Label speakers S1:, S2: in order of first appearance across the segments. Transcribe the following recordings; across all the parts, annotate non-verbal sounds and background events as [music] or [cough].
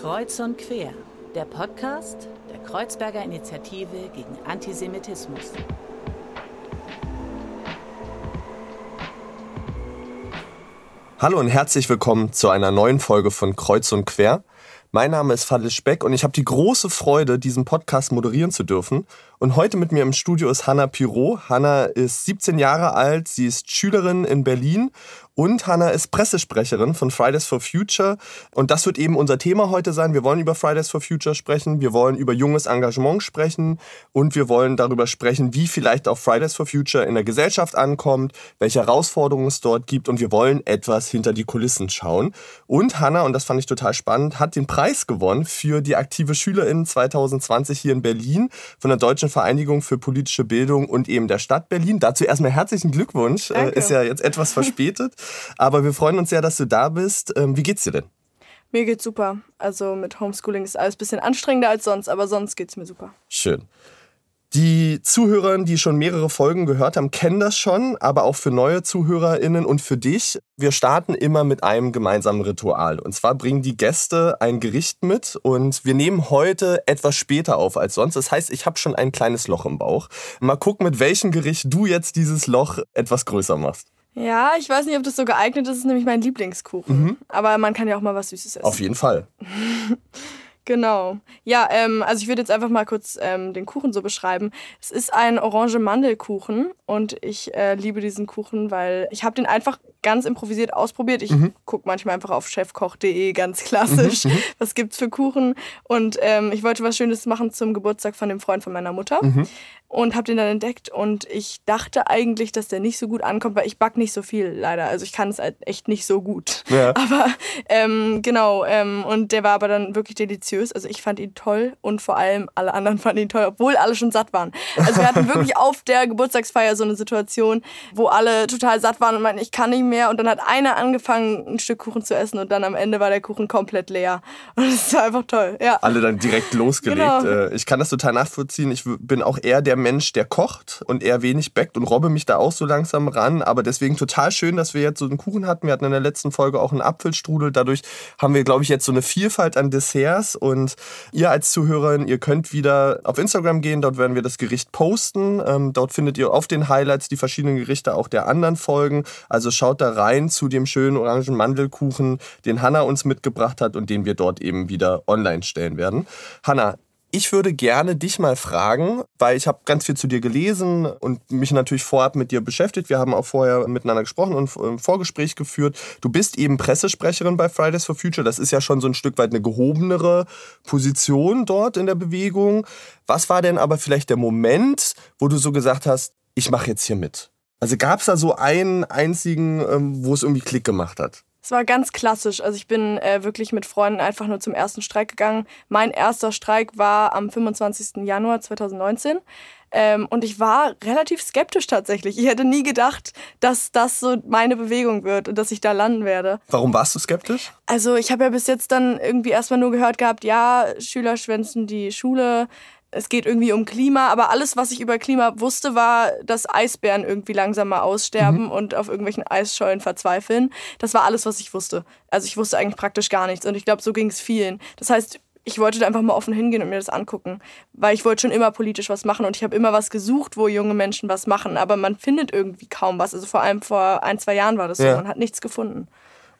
S1: Kreuz und Quer, der Podcast der Kreuzberger Initiative gegen Antisemitismus.
S2: Hallo und herzlich willkommen zu einer neuen Folge von Kreuz und Quer. Mein Name ist Fadil Speck und ich habe die große Freude, diesen Podcast moderieren zu dürfen. Und heute mit mir im Studio ist Hanna Pirot. Hanna ist 17 Jahre alt, sie ist Schülerin in Berlin und Hanna ist Pressesprecherin von Fridays for Future. Und das wird eben unser Thema heute sein. Wir wollen über Fridays for Future sprechen, wir wollen über junges Engagement sprechen und wir wollen darüber sprechen, wie vielleicht auch Fridays for Future in der Gesellschaft ankommt, welche Herausforderungen es dort gibt und wir wollen etwas hinter die Kulissen schauen. Und Hanna, und das fand ich total spannend, hat den Preis gewonnen für die aktive Schülerin 2020 hier in Berlin von der Deutschen Vereinigung für politische Bildung und eben der Stadt Berlin. Dazu erstmal herzlichen Glückwunsch. Äh, Danke. Ist ja jetzt etwas verspätet. Aber wir freuen uns sehr, dass du da bist. Ähm, wie geht's dir denn?
S3: Mir geht's super. Also mit Homeschooling ist alles ein bisschen anstrengender als sonst, aber sonst geht's mir super.
S2: Schön. Die Zuhörer, die schon mehrere Folgen gehört haben, kennen das schon, aber auch für neue ZuhörerInnen und für dich. Wir starten immer mit einem gemeinsamen Ritual. Und zwar bringen die Gäste ein Gericht mit und wir nehmen heute etwas später auf als sonst. Das heißt, ich habe schon ein kleines Loch im Bauch. Mal gucken, mit welchem Gericht du jetzt dieses Loch etwas größer machst.
S3: Ja, ich weiß nicht, ob das so geeignet ist. Das ist nämlich mein Lieblingskuchen. Mhm. Aber man kann ja auch mal was Süßes essen.
S2: Auf jeden Fall. [laughs]
S3: Genau. Ja, ähm, also ich würde jetzt einfach mal kurz ähm, den Kuchen so beschreiben. Es ist ein orange Mandelkuchen und ich äh, liebe diesen Kuchen, weil ich habe den einfach ganz improvisiert ausprobiert. Ich mhm. gucke manchmal einfach auf chefkoch.de ganz klassisch, mhm, mhm. was gibt's für Kuchen und ähm, ich wollte was Schönes machen zum Geburtstag von dem Freund von meiner Mutter. Mhm und habe den dann entdeckt und ich dachte eigentlich, dass der nicht so gut ankommt, weil ich back nicht so viel leider. Also ich kann es halt echt nicht so gut. Ja. [laughs] Aber ähm, genau, ähm, und der war aber dann wirklich deliziös. Also ich fand ihn toll und vor allem alle anderen fanden ihn toll, obwohl alle schon satt waren. Also wir hatten [laughs] wirklich auf der Geburtstagsfeier so eine Situation, wo alle total satt waren und meinten, ich kann nicht mehr. Und dann hat einer angefangen, ein Stück Kuchen zu essen und dann am Ende war der Kuchen komplett leer. [laughs] Und das war einfach toll. Ja.
S2: Alle dann direkt losgelegt. Genau. Äh, ich kann das total nachvollziehen. Ich bin auch eher der Mensch, der kocht und eher wenig backt und robbe mich da auch so langsam ran. Aber deswegen total schön, dass wir jetzt so einen Kuchen hatten. Wir hatten in der letzten Folge auch einen Apfelstrudel. Dadurch haben wir, glaube ich, jetzt so eine Vielfalt an Desserts. Und ihr als Zuhörerin, ihr könnt wieder auf Instagram gehen. Dort werden wir das Gericht posten. Ähm, dort findet ihr auf den Highlights die verschiedenen Gerichte auch der anderen Folgen. Also schaut da rein zu dem schönen orangen Mandelkuchen, den Hanna uns mitgebracht hat und den wir dort eben wieder online stellen werden. Hanna, ich würde gerne dich mal fragen, weil ich habe ganz viel zu dir gelesen und mich natürlich vorab mit dir beschäftigt. Wir haben auch vorher miteinander gesprochen und ein Vorgespräch geführt. Du bist eben Pressesprecherin bei Fridays for Future. Das ist ja schon so ein Stück weit eine gehobenere Position dort in der Bewegung. Was war denn aber vielleicht der Moment, wo du so gesagt hast, ich mache jetzt hier mit? Also gab es da so einen einzigen, ähm, wo es irgendwie Klick gemacht hat?
S3: Es war ganz klassisch. Also ich bin äh, wirklich mit Freunden einfach nur zum ersten Streik gegangen. Mein erster Streik war am 25. Januar 2019. Ähm, und ich war relativ skeptisch tatsächlich. Ich hätte nie gedacht, dass das so meine Bewegung wird und dass ich da landen werde.
S2: Warum warst du skeptisch?
S3: Also ich habe ja bis jetzt dann irgendwie erstmal nur gehört gehabt, ja, Schüler schwänzen die Schule, es geht irgendwie um Klima, aber alles, was ich über Klima wusste, war, dass Eisbären irgendwie langsam mal aussterben mhm. und auf irgendwelchen Eisschollen verzweifeln. Das war alles, was ich wusste. Also ich wusste eigentlich praktisch gar nichts und ich glaube, so ging es vielen. Das heißt, ich wollte da einfach mal offen hingehen und mir das angucken, weil ich wollte schon immer politisch was machen und ich habe immer was gesucht, wo junge Menschen was machen, aber man findet irgendwie kaum was. Also vor allem vor ein, zwei Jahren war das so, man hat nichts gefunden.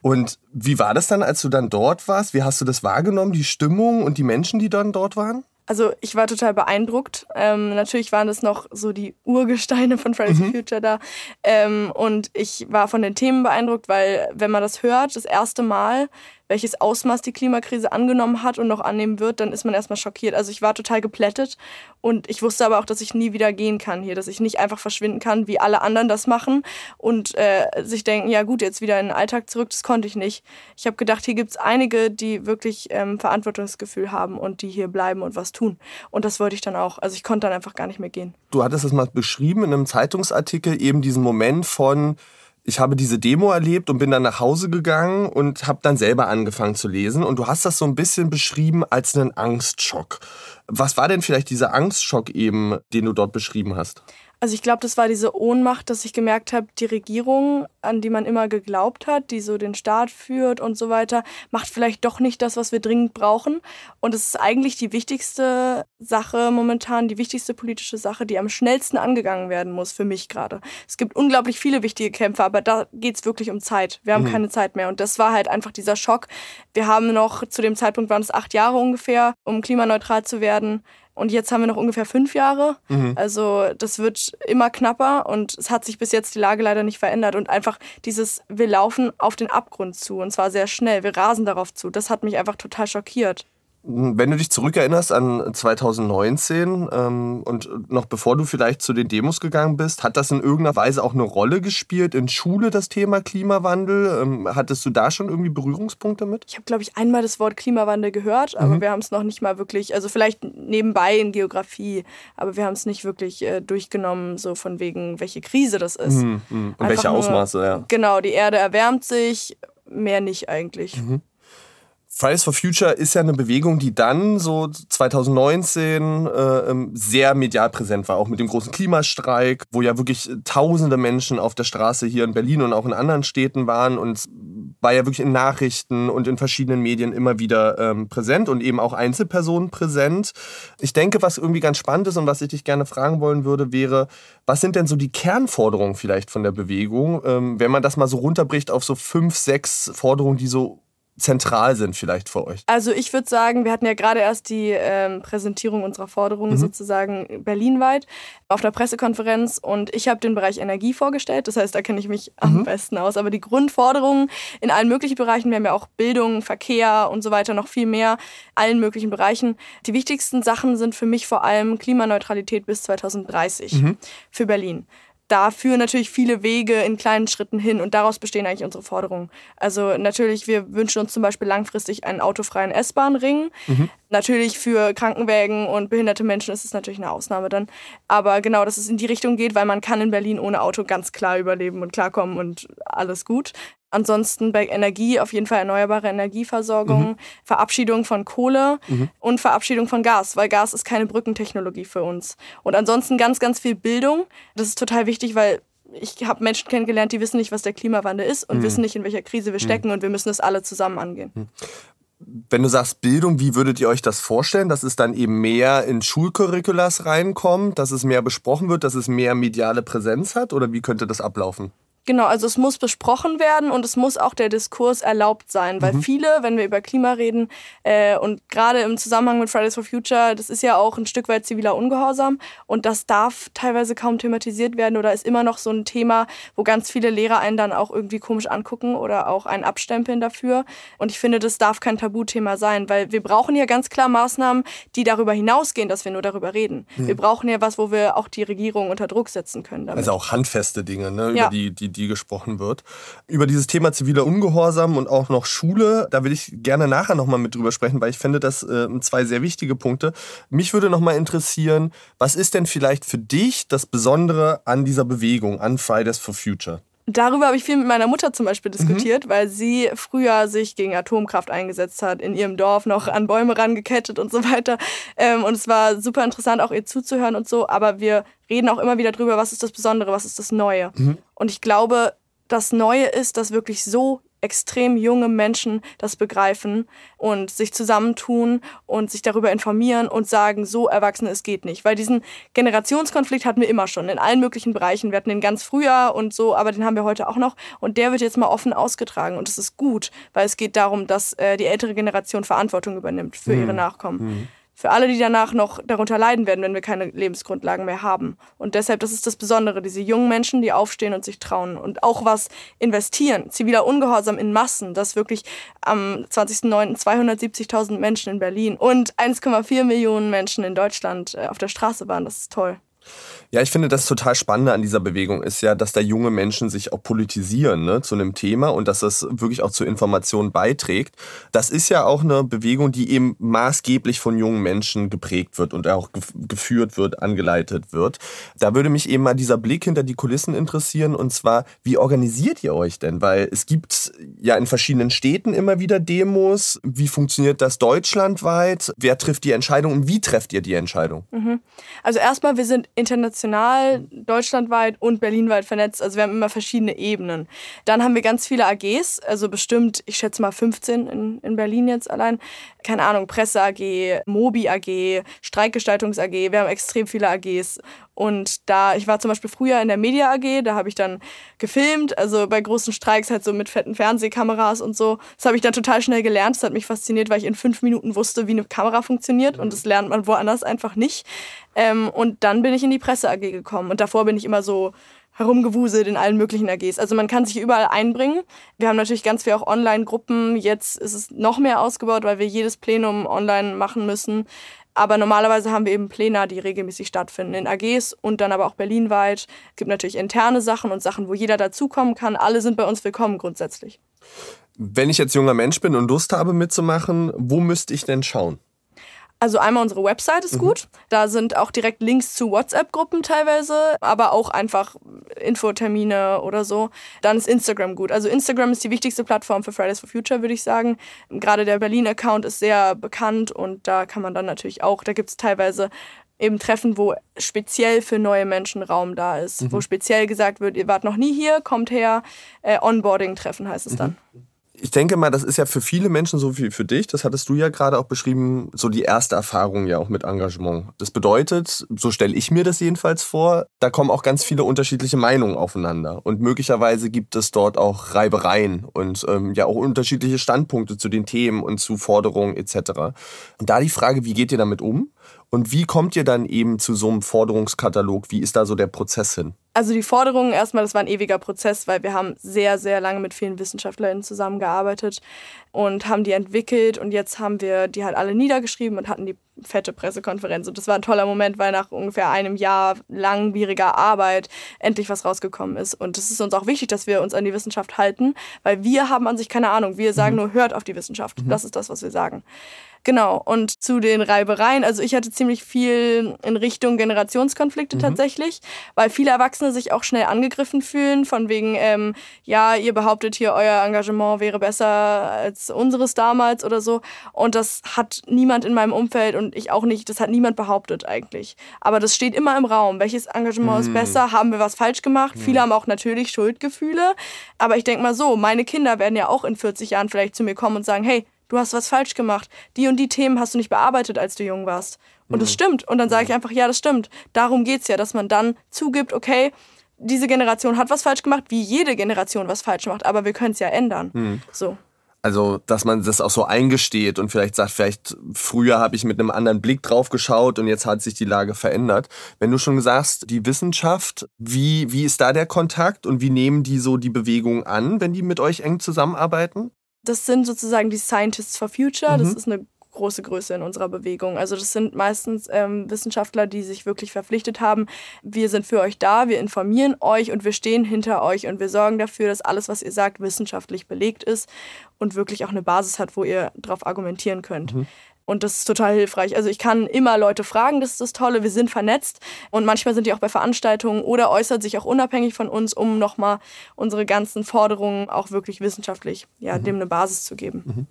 S2: Und wie war das dann, als du dann dort warst? Wie hast du das wahrgenommen, die Stimmung und die Menschen, die dann dort waren?
S3: Also ich war total beeindruckt. Ähm, natürlich waren das noch so die Urgesteine von Fridays for mhm. Future da. Ähm, und ich war von den Themen beeindruckt, weil wenn man das hört, das erste Mal, welches Ausmaß die Klimakrise angenommen hat und noch annehmen wird, dann ist man erstmal schockiert. Also ich war total geplättet und ich wusste aber auch, dass ich nie wieder gehen kann hier, dass ich nicht einfach verschwinden kann, wie alle anderen das machen und äh, sich denken, ja gut, jetzt wieder in den Alltag zurück, das konnte ich nicht. Ich habe gedacht, hier gibt es einige, die wirklich ähm, Verantwortungsgefühl haben und die hier bleiben und was tun. Und das wollte ich dann auch. Also ich konnte dann einfach gar nicht mehr gehen.
S2: Du hattest es mal beschrieben in einem Zeitungsartikel, eben diesen Moment von ich habe diese Demo erlebt und bin dann nach Hause gegangen und habe dann selber angefangen zu lesen. Und du hast das so ein bisschen beschrieben als einen Angstschock. Was war denn vielleicht dieser Angstschock eben, den du dort beschrieben hast?
S3: Also ich glaube, das war diese Ohnmacht, dass ich gemerkt habe, die Regierung, an die man immer geglaubt hat, die so den Staat führt und so weiter, macht vielleicht doch nicht das, was wir dringend brauchen. Und es ist eigentlich die wichtigste Sache momentan, die wichtigste politische Sache, die am schnellsten angegangen werden muss für mich gerade. Es gibt unglaublich viele wichtige Kämpfe, aber da geht es wirklich um Zeit. Wir haben mhm. keine Zeit mehr. Und das war halt einfach dieser Schock. Wir haben noch, zu dem Zeitpunkt waren es acht Jahre ungefähr, um klimaneutral zu werden. Und jetzt haben wir noch ungefähr fünf Jahre. Mhm. Also das wird immer knapper und es hat sich bis jetzt die Lage leider nicht verändert. Und einfach dieses, wir laufen auf den Abgrund zu und zwar sehr schnell, wir rasen darauf zu. Das hat mich einfach total schockiert.
S2: Wenn du dich zurückerinnerst an 2019 ähm, und noch bevor du vielleicht zu den Demos gegangen bist, hat das in irgendeiner Weise auch eine Rolle gespielt in Schule, das Thema Klimawandel? Ähm, hattest du da schon irgendwie Berührungspunkte mit?
S3: Ich habe, glaube ich, einmal das Wort Klimawandel gehört, aber mhm. wir haben es noch nicht mal wirklich, also vielleicht nebenbei in Geografie, aber wir haben es nicht wirklich äh, durchgenommen, so von wegen, welche Krise das ist.
S2: Mhm. mhm. Und welche Ausmaße, nur, ja.
S3: Genau, die Erde erwärmt sich, mehr nicht eigentlich. Mhm.
S2: Fridays for Future ist ja eine Bewegung, die dann so 2019 äh, ähm, sehr medial präsent war, auch mit dem großen Klimastreik, wo ja wirklich tausende Menschen auf der Straße hier in Berlin und auch in anderen Städten waren und war ja wirklich in Nachrichten und in verschiedenen Medien immer wieder ähm, präsent und eben auch Einzelpersonen präsent. Ich denke, was irgendwie ganz spannend ist und was ich dich gerne fragen wollen würde, wäre, was sind denn so die Kernforderungen vielleicht von der Bewegung, ähm, wenn man das mal so runterbricht auf so fünf, sechs Forderungen, die so zentral sind vielleicht für euch?
S3: Also ich würde sagen, wir hatten ja gerade erst die ähm, Präsentierung unserer Forderungen mhm. sozusagen berlinweit auf der Pressekonferenz und ich habe den Bereich Energie vorgestellt. Das heißt, da kenne ich mich mhm. am besten aus. Aber die Grundforderungen in allen möglichen Bereichen, wir haben ja auch Bildung, Verkehr und so weiter, noch viel mehr, allen möglichen Bereichen. Die wichtigsten Sachen sind für mich vor allem Klimaneutralität bis 2030 mhm. für Berlin da führen natürlich viele Wege in kleinen Schritten hin und daraus bestehen eigentlich unsere Forderungen. Also natürlich, wir wünschen uns zum Beispiel langfristig einen autofreien S-Bahn-Ring. Mhm. Natürlich für Krankenwägen und behinderte Menschen ist es natürlich eine Ausnahme dann. Aber genau, dass es in die Richtung geht, weil man kann in Berlin ohne Auto ganz klar überleben und klarkommen und alles gut. Ansonsten bei Energie auf jeden Fall erneuerbare Energieversorgung, mhm. Verabschiedung von Kohle mhm. und Verabschiedung von Gas, weil Gas ist keine Brückentechnologie für uns. Und ansonsten ganz, ganz viel Bildung. Das ist total wichtig, weil ich habe Menschen kennengelernt, die wissen nicht, was der Klimawandel ist und mhm. wissen nicht, in welcher Krise wir mhm. stecken und wir müssen das alle zusammen angehen. Mhm.
S2: Wenn du sagst Bildung, wie würdet ihr euch das vorstellen, dass es dann eben mehr in Schulcurriculas reinkommt, dass es mehr besprochen wird, dass es mehr mediale Präsenz hat oder wie könnte das ablaufen?
S3: Genau, also es muss besprochen werden und es muss auch der Diskurs erlaubt sein, weil mhm. viele, wenn wir über Klima reden äh, und gerade im Zusammenhang mit Fridays for Future, das ist ja auch ein Stück weit ziviler Ungehorsam und das darf teilweise kaum thematisiert werden oder ist immer noch so ein Thema, wo ganz viele Lehrer einen dann auch irgendwie komisch angucken oder auch einen abstempeln dafür. Und ich finde, das darf kein Tabuthema sein, weil wir brauchen ja ganz klar Maßnahmen, die darüber hinausgehen, dass wir nur darüber reden. Mhm. Wir brauchen ja was, wo wir auch die Regierung unter Druck setzen können.
S2: Damit. Also auch handfeste Dinge, ne, ja. über die, die die gesprochen wird. Über dieses Thema ziviler Ungehorsam und auch noch Schule, da will ich gerne nachher nochmal mit drüber sprechen, weil ich finde das äh, zwei sehr wichtige Punkte. Mich würde nochmal interessieren, was ist denn vielleicht für dich das Besondere an dieser Bewegung, an Fridays for Future?
S3: Darüber habe ich viel mit meiner Mutter zum Beispiel diskutiert, mhm. weil sie früher sich gegen Atomkraft eingesetzt hat, in ihrem Dorf noch an Bäume rangekettet und so weiter. Ähm, und es war super interessant, auch ihr zuzuhören und so. Aber wir reden auch immer wieder drüber, was ist das Besondere, was ist das Neue. Mhm. Und ich glaube, das Neue ist, dass wirklich so extrem junge Menschen das begreifen und sich zusammentun und sich darüber informieren und sagen, so Erwachsene, es geht nicht. Weil diesen Generationskonflikt hatten wir immer schon in allen möglichen Bereichen. Wir hatten den ganz früher und so, aber den haben wir heute auch noch. Und der wird jetzt mal offen ausgetragen. Und das ist gut, weil es geht darum, dass äh, die ältere Generation Verantwortung übernimmt für mhm. ihre Nachkommen. Mhm für alle, die danach noch darunter leiden werden, wenn wir keine Lebensgrundlagen mehr haben. Und deshalb, das ist das Besondere, diese jungen Menschen, die aufstehen und sich trauen und auch was investieren. Ziviler Ungehorsam in Massen, das wirklich am 20.09. 270.000 Menschen in Berlin und 1,4 Millionen Menschen in Deutschland äh, auf der Straße waren. Das ist toll.
S2: Ja, ich finde, das total Spannende an dieser Bewegung ist ja, dass da junge Menschen sich auch politisieren ne, zu einem Thema und dass das wirklich auch zur Information beiträgt. Das ist ja auch eine Bewegung, die eben maßgeblich von jungen Menschen geprägt wird und auch geführt wird, angeleitet wird. Da würde mich eben mal dieser Blick hinter die Kulissen interessieren und zwar, wie organisiert ihr euch denn? Weil es gibt ja in verschiedenen Städten immer wieder Demos. Wie funktioniert das deutschlandweit? Wer trifft die Entscheidung und wie trefft ihr die Entscheidung?
S3: Mhm. Also erstmal, wir sind international international, deutschlandweit und berlinweit vernetzt. Also wir haben immer verschiedene Ebenen. Dann haben wir ganz viele AGs, also bestimmt, ich schätze mal 15 in, in Berlin jetzt allein. Keine Ahnung, Presse AG, Mobi AG, Streikgestaltungs AG. Wir haben extrem viele AGs. Und da, ich war zum Beispiel früher in der Media AG, da habe ich dann gefilmt, also bei großen Streiks halt so mit fetten Fernsehkameras und so. Das habe ich dann total schnell gelernt. Das hat mich fasziniert, weil ich in fünf Minuten wusste, wie eine Kamera funktioniert und das lernt man woanders einfach nicht. Ähm, und dann bin ich in die Presse AG gekommen und davor bin ich immer so herumgewuselt in allen möglichen AGs. Also man kann sich überall einbringen. Wir haben natürlich ganz viel auch Online-Gruppen. Jetzt ist es noch mehr ausgebaut, weil wir jedes Plenum online machen müssen. Aber normalerweise haben wir eben Pläne, die regelmäßig stattfinden in AGs und dann aber auch berlinweit. Es gibt natürlich interne Sachen und Sachen, wo jeder dazukommen kann. Alle sind bei uns willkommen grundsätzlich.
S2: Wenn ich jetzt junger Mensch bin und Lust habe mitzumachen, wo müsste ich denn schauen?
S3: Also einmal unsere Website ist mhm. gut. Da sind auch direkt Links zu WhatsApp-Gruppen teilweise, aber auch einfach Infotermine oder so. Dann ist Instagram gut. Also Instagram ist die wichtigste Plattform für Fridays for Future, würde ich sagen. Gerade der Berlin-Account ist sehr bekannt und da kann man dann natürlich auch, da gibt es teilweise eben Treffen, wo speziell für neue Menschen Raum da ist, mhm. wo speziell gesagt wird, ihr wart noch nie hier, kommt her. Äh, Onboarding-Treffen heißt es mhm.
S2: Ich denke mal, das ist ja für viele Menschen so wie für dich, das hattest du ja gerade auch beschrieben, so die erste Erfahrung ja auch mit Engagement. Das bedeutet, so stelle ich mir das jedenfalls vor, da kommen auch ganz viele unterschiedliche Meinungen aufeinander. Und möglicherweise gibt es dort auch Reibereien und ähm, ja auch unterschiedliche Standpunkte zu den Themen und zu Forderungen etc. Und da die Frage, wie geht ihr damit um? Und wie kommt ihr dann eben zu so einem Forderungskatalog? Wie ist da so der Prozess hin?
S3: Also die Forderungen erstmal, das war ein ewiger Prozess, weil wir haben sehr, sehr lange mit vielen WissenschaftlerInnen zusammengearbeitet und haben die entwickelt und jetzt haben wir die halt alle niedergeschrieben und hatten die fette Pressekonferenz. Und das war ein toller Moment, weil nach ungefähr einem Jahr langwieriger Arbeit endlich was rausgekommen ist. Und es ist uns auch wichtig, dass wir uns an die Wissenschaft halten, weil wir haben an sich keine Ahnung. Wir sagen mhm. nur, hört auf die Wissenschaft. Mhm. Das ist das, was wir sagen. Genau, und zu den Reibereien, also ich hatte ziemlich viel in Richtung Generationskonflikte mhm. tatsächlich, weil viele Erwachsene sich auch schnell angegriffen fühlen, von wegen, ähm, ja, ihr behauptet hier, euer Engagement wäre besser als unseres damals oder so. Und das hat niemand in meinem Umfeld und ich auch nicht, das hat niemand behauptet eigentlich. Aber das steht immer im Raum. Welches Engagement mhm. ist besser? Haben wir was falsch gemacht? Mhm. Viele haben auch natürlich Schuldgefühle. Aber ich denke mal so, meine Kinder werden ja auch in 40 Jahren vielleicht zu mir kommen und sagen, hey, du hast was falsch gemacht. Die und die Themen hast du nicht bearbeitet, als du jung warst. Und mhm. das stimmt. Und dann sage ich einfach, ja, das stimmt. Darum geht es ja, dass man dann zugibt, okay, diese Generation hat was falsch gemacht, wie jede Generation was falsch macht, aber wir können es ja ändern. Mhm. So.
S2: Also, dass man das auch so eingesteht und vielleicht sagt, vielleicht früher habe ich mit einem anderen Blick drauf geschaut und jetzt hat sich die Lage verändert. Wenn du schon sagst, die Wissenschaft, wie, wie ist da der Kontakt und wie nehmen die so die Bewegung an, wenn die mit euch eng zusammenarbeiten?
S3: Das sind sozusagen die Scientists for Future. Mhm. Das ist eine große Größe in unserer Bewegung. Also das sind meistens ähm, Wissenschaftler, die sich wirklich verpflichtet haben, wir sind für euch da, wir informieren euch und wir stehen hinter euch und wir sorgen dafür, dass alles, was ihr sagt, wissenschaftlich belegt ist und wirklich auch eine Basis hat, wo ihr darauf argumentieren könnt. Mhm. Und das ist total hilfreich. Also ich kann immer Leute fragen, das ist das Tolle. Wir sind vernetzt und manchmal sind die auch bei Veranstaltungen oder äußert sich auch unabhängig von uns, um nochmal unsere ganzen Forderungen auch wirklich wissenschaftlich, ja, mhm. dem eine Basis zu geben. Mhm.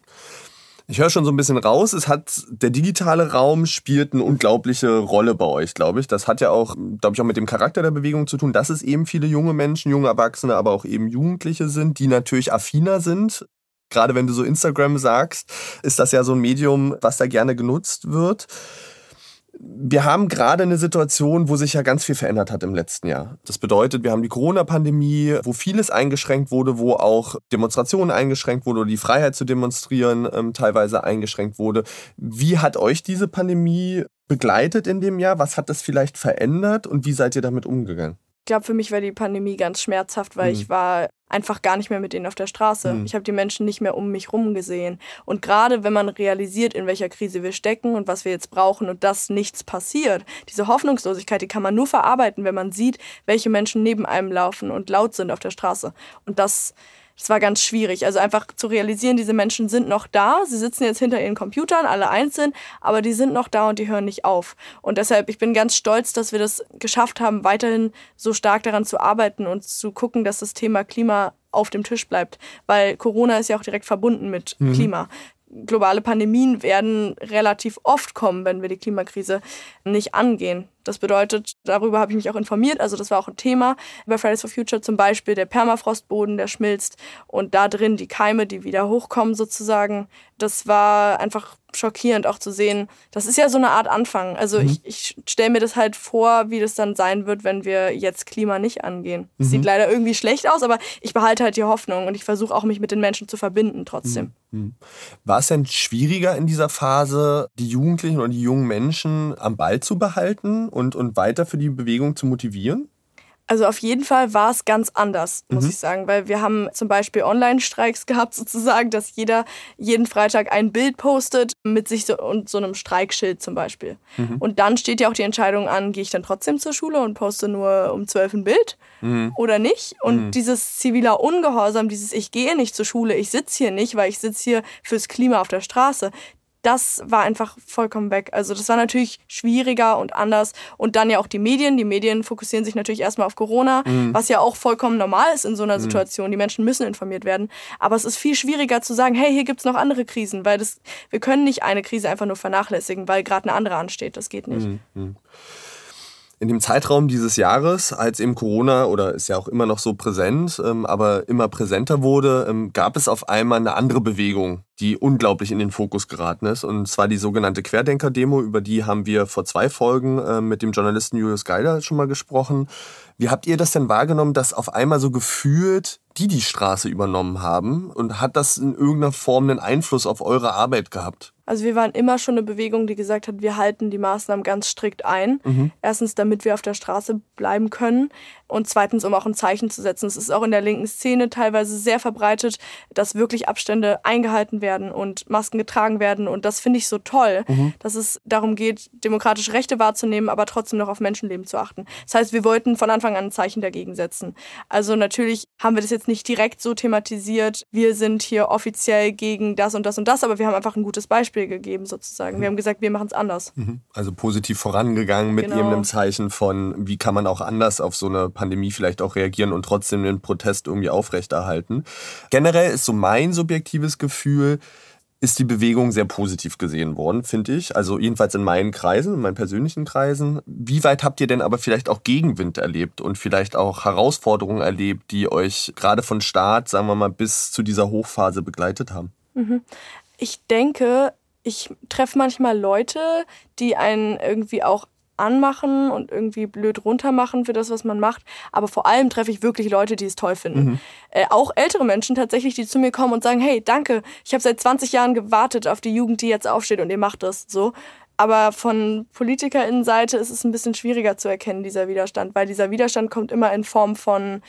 S2: Ich höre schon so ein bisschen raus, es hat der digitale Raum spielt eine unglaubliche Rolle bei euch, glaube ich. Das hat ja auch, glaube ich, auch mit dem Charakter der Bewegung zu tun, dass es eben viele junge Menschen, junge Erwachsene, aber auch eben Jugendliche sind, die natürlich affiner sind Gerade wenn du so Instagram sagst, ist das ja so ein Medium, was da gerne genutzt wird. Wir haben gerade eine Situation, wo sich ja ganz viel verändert hat im letzten Jahr. Das bedeutet, wir haben die Corona-Pandemie, wo vieles eingeschränkt wurde, wo auch Demonstrationen eingeschränkt wurde oder die Freiheit zu demonstrieren ähm, teilweise eingeschränkt wurde. Wie hat euch diese Pandemie begleitet in dem Jahr? Was hat das vielleicht verändert und wie seid ihr damit umgegangen?
S3: Ich glaube, für mich war die Pandemie ganz schmerzhaft, weil mhm. ich war einfach gar nicht mehr mit denen auf der Straße. Mhm. Ich habe die Menschen nicht mehr um mich rum gesehen. Und gerade wenn man realisiert, in welcher Krise wir stecken und was wir jetzt brauchen und dass nichts passiert, diese Hoffnungslosigkeit, die kann man nur verarbeiten, wenn man sieht, welche Menschen neben einem laufen und laut sind auf der Straße. Und das das war ganz schwierig. Also einfach zu realisieren, diese Menschen sind noch da, sie sitzen jetzt hinter ihren Computern, alle einzeln, aber die sind noch da und die hören nicht auf. Und deshalb, ich bin ganz stolz, dass wir das geschafft haben, weiterhin so stark daran zu arbeiten und zu gucken, dass das Thema Klima auf dem Tisch bleibt, weil Corona ist ja auch direkt verbunden mit mhm. Klima globale Pandemien werden relativ oft kommen, wenn wir die Klimakrise nicht angehen. Das bedeutet, darüber habe ich mich auch informiert. Also das war auch ein Thema bei Fridays for Future, zum Beispiel der Permafrostboden, der schmilzt und da drin die Keime, die wieder hochkommen sozusagen. Das war einfach schockierend auch zu sehen. Das ist ja so eine Art Anfang. Also mhm. ich, ich stelle mir das halt vor, wie das dann sein wird, wenn wir jetzt Klima nicht angehen. Mhm. Sieht leider irgendwie schlecht aus, aber ich behalte halt die Hoffnung und ich versuche auch mich mit den Menschen zu verbinden trotzdem.
S2: Mhm. mhm. War es denn schwieriger in dieser Phase, die Jugendlichen und die jungen Menschen am Ball zu behalten und, und weiter für die Bewegung zu motivieren?
S3: Also auf jeden Fall war es ganz anders, muss mhm. ich sagen, weil wir haben zum Beispiel Online-Streiks gehabt, sozusagen, dass jeder jeden Freitag ein Bild postet mit sich so, und so einem Streikschild zum Beispiel. Mhm. Und dann steht ja auch die Entscheidung an, gehe ich dann trotzdem zur Schule und poste nur um zwölf ein Bild mhm. oder nicht? Und mhm. dieses ziviler Ungehorsam, dieses ich gehe nicht zur Schule, ich sitze hier nicht, weil ich sitze hier fürs Klima auf der Straße, das war einfach vollkommen weg. Also das war natürlich schwieriger und anders. Und dann ja auch die Medien. Die Medien fokussieren sich natürlich erstmal auf Corona, mhm. was ja auch vollkommen normal ist in so einer mhm. Situation. Die Menschen müssen informiert werden. Aber es ist viel schwieriger zu sagen, hey, hier gibt's noch andere Krisen, weil das, wir können nicht eine Krise einfach nur vernachlässigen, weil gerade eine andere ansteht. Das geht nicht. Mhm.
S2: In dem Zeitraum dieses Jahres, als eben Corona oder ist ja auch immer noch so präsent, ähm, aber immer präsenter wurde, ähm, gab es auf einmal eine andere Bewegung, die unglaublich in den Fokus geraten ist. Und zwar die sogenannte Querdenker-Demo, über die haben wir vor zwei Folgen äh, mit dem Journalisten Julius Geider schon mal gesprochen. Wie habt ihr das denn wahrgenommen, dass auf einmal so gefühlt die die Straße übernommen haben? Und hat das in irgendeiner Form einen Einfluss auf eure Arbeit gehabt?
S3: Also wir waren immer schon eine Bewegung, die gesagt hat, wir halten die Maßnahmen ganz strikt ein. Mhm. Erstens, damit wir auf der Straße bleiben können und zweitens, um auch ein Zeichen zu setzen. Es ist auch in der linken Szene teilweise sehr verbreitet, dass wirklich Abstände eingehalten werden und Masken getragen werden und das finde ich so toll, mhm. dass es darum geht, demokratische Rechte wahrzunehmen, aber trotzdem noch auf Menschenleben zu achten. Das heißt, wir wollten von Anfang an ein Zeichen dagegen setzen. Also natürlich haben wir das jetzt nicht direkt so thematisiert, wir sind hier offiziell gegen das und das und das, aber wir haben einfach ein gutes Beispiel gegeben sozusagen. Mhm. Wir haben gesagt, wir machen es anders.
S2: Mhm. Also positiv vorangegangen mit genau. irgendeinem Zeichen von, wie kann man auch anders auf so eine Pandemie vielleicht auch reagieren und trotzdem den Protest irgendwie aufrechterhalten. Generell ist so mein subjektives Gefühl, ist die Bewegung sehr positiv gesehen worden, finde ich. Also jedenfalls in meinen Kreisen, in meinen persönlichen Kreisen. Wie weit habt ihr denn aber vielleicht auch Gegenwind erlebt und vielleicht auch Herausforderungen erlebt, die euch gerade von Start, sagen wir mal, bis zu dieser Hochphase begleitet haben?
S3: Mhm. Ich denke, ich treffe manchmal Leute, die einen irgendwie auch anmachen und irgendwie blöd runtermachen für das, was man macht. Aber vor allem treffe ich wirklich Leute, die es toll finden. Mhm. Äh, auch ältere Menschen tatsächlich, die zu mir kommen und sagen, hey, danke, ich habe seit 20 Jahren gewartet auf die Jugend, die jetzt aufsteht und ihr macht das so. Aber von PolitikerInnenseite ist es ein bisschen schwieriger zu erkennen, dieser Widerstand, weil dieser Widerstand kommt immer in Form von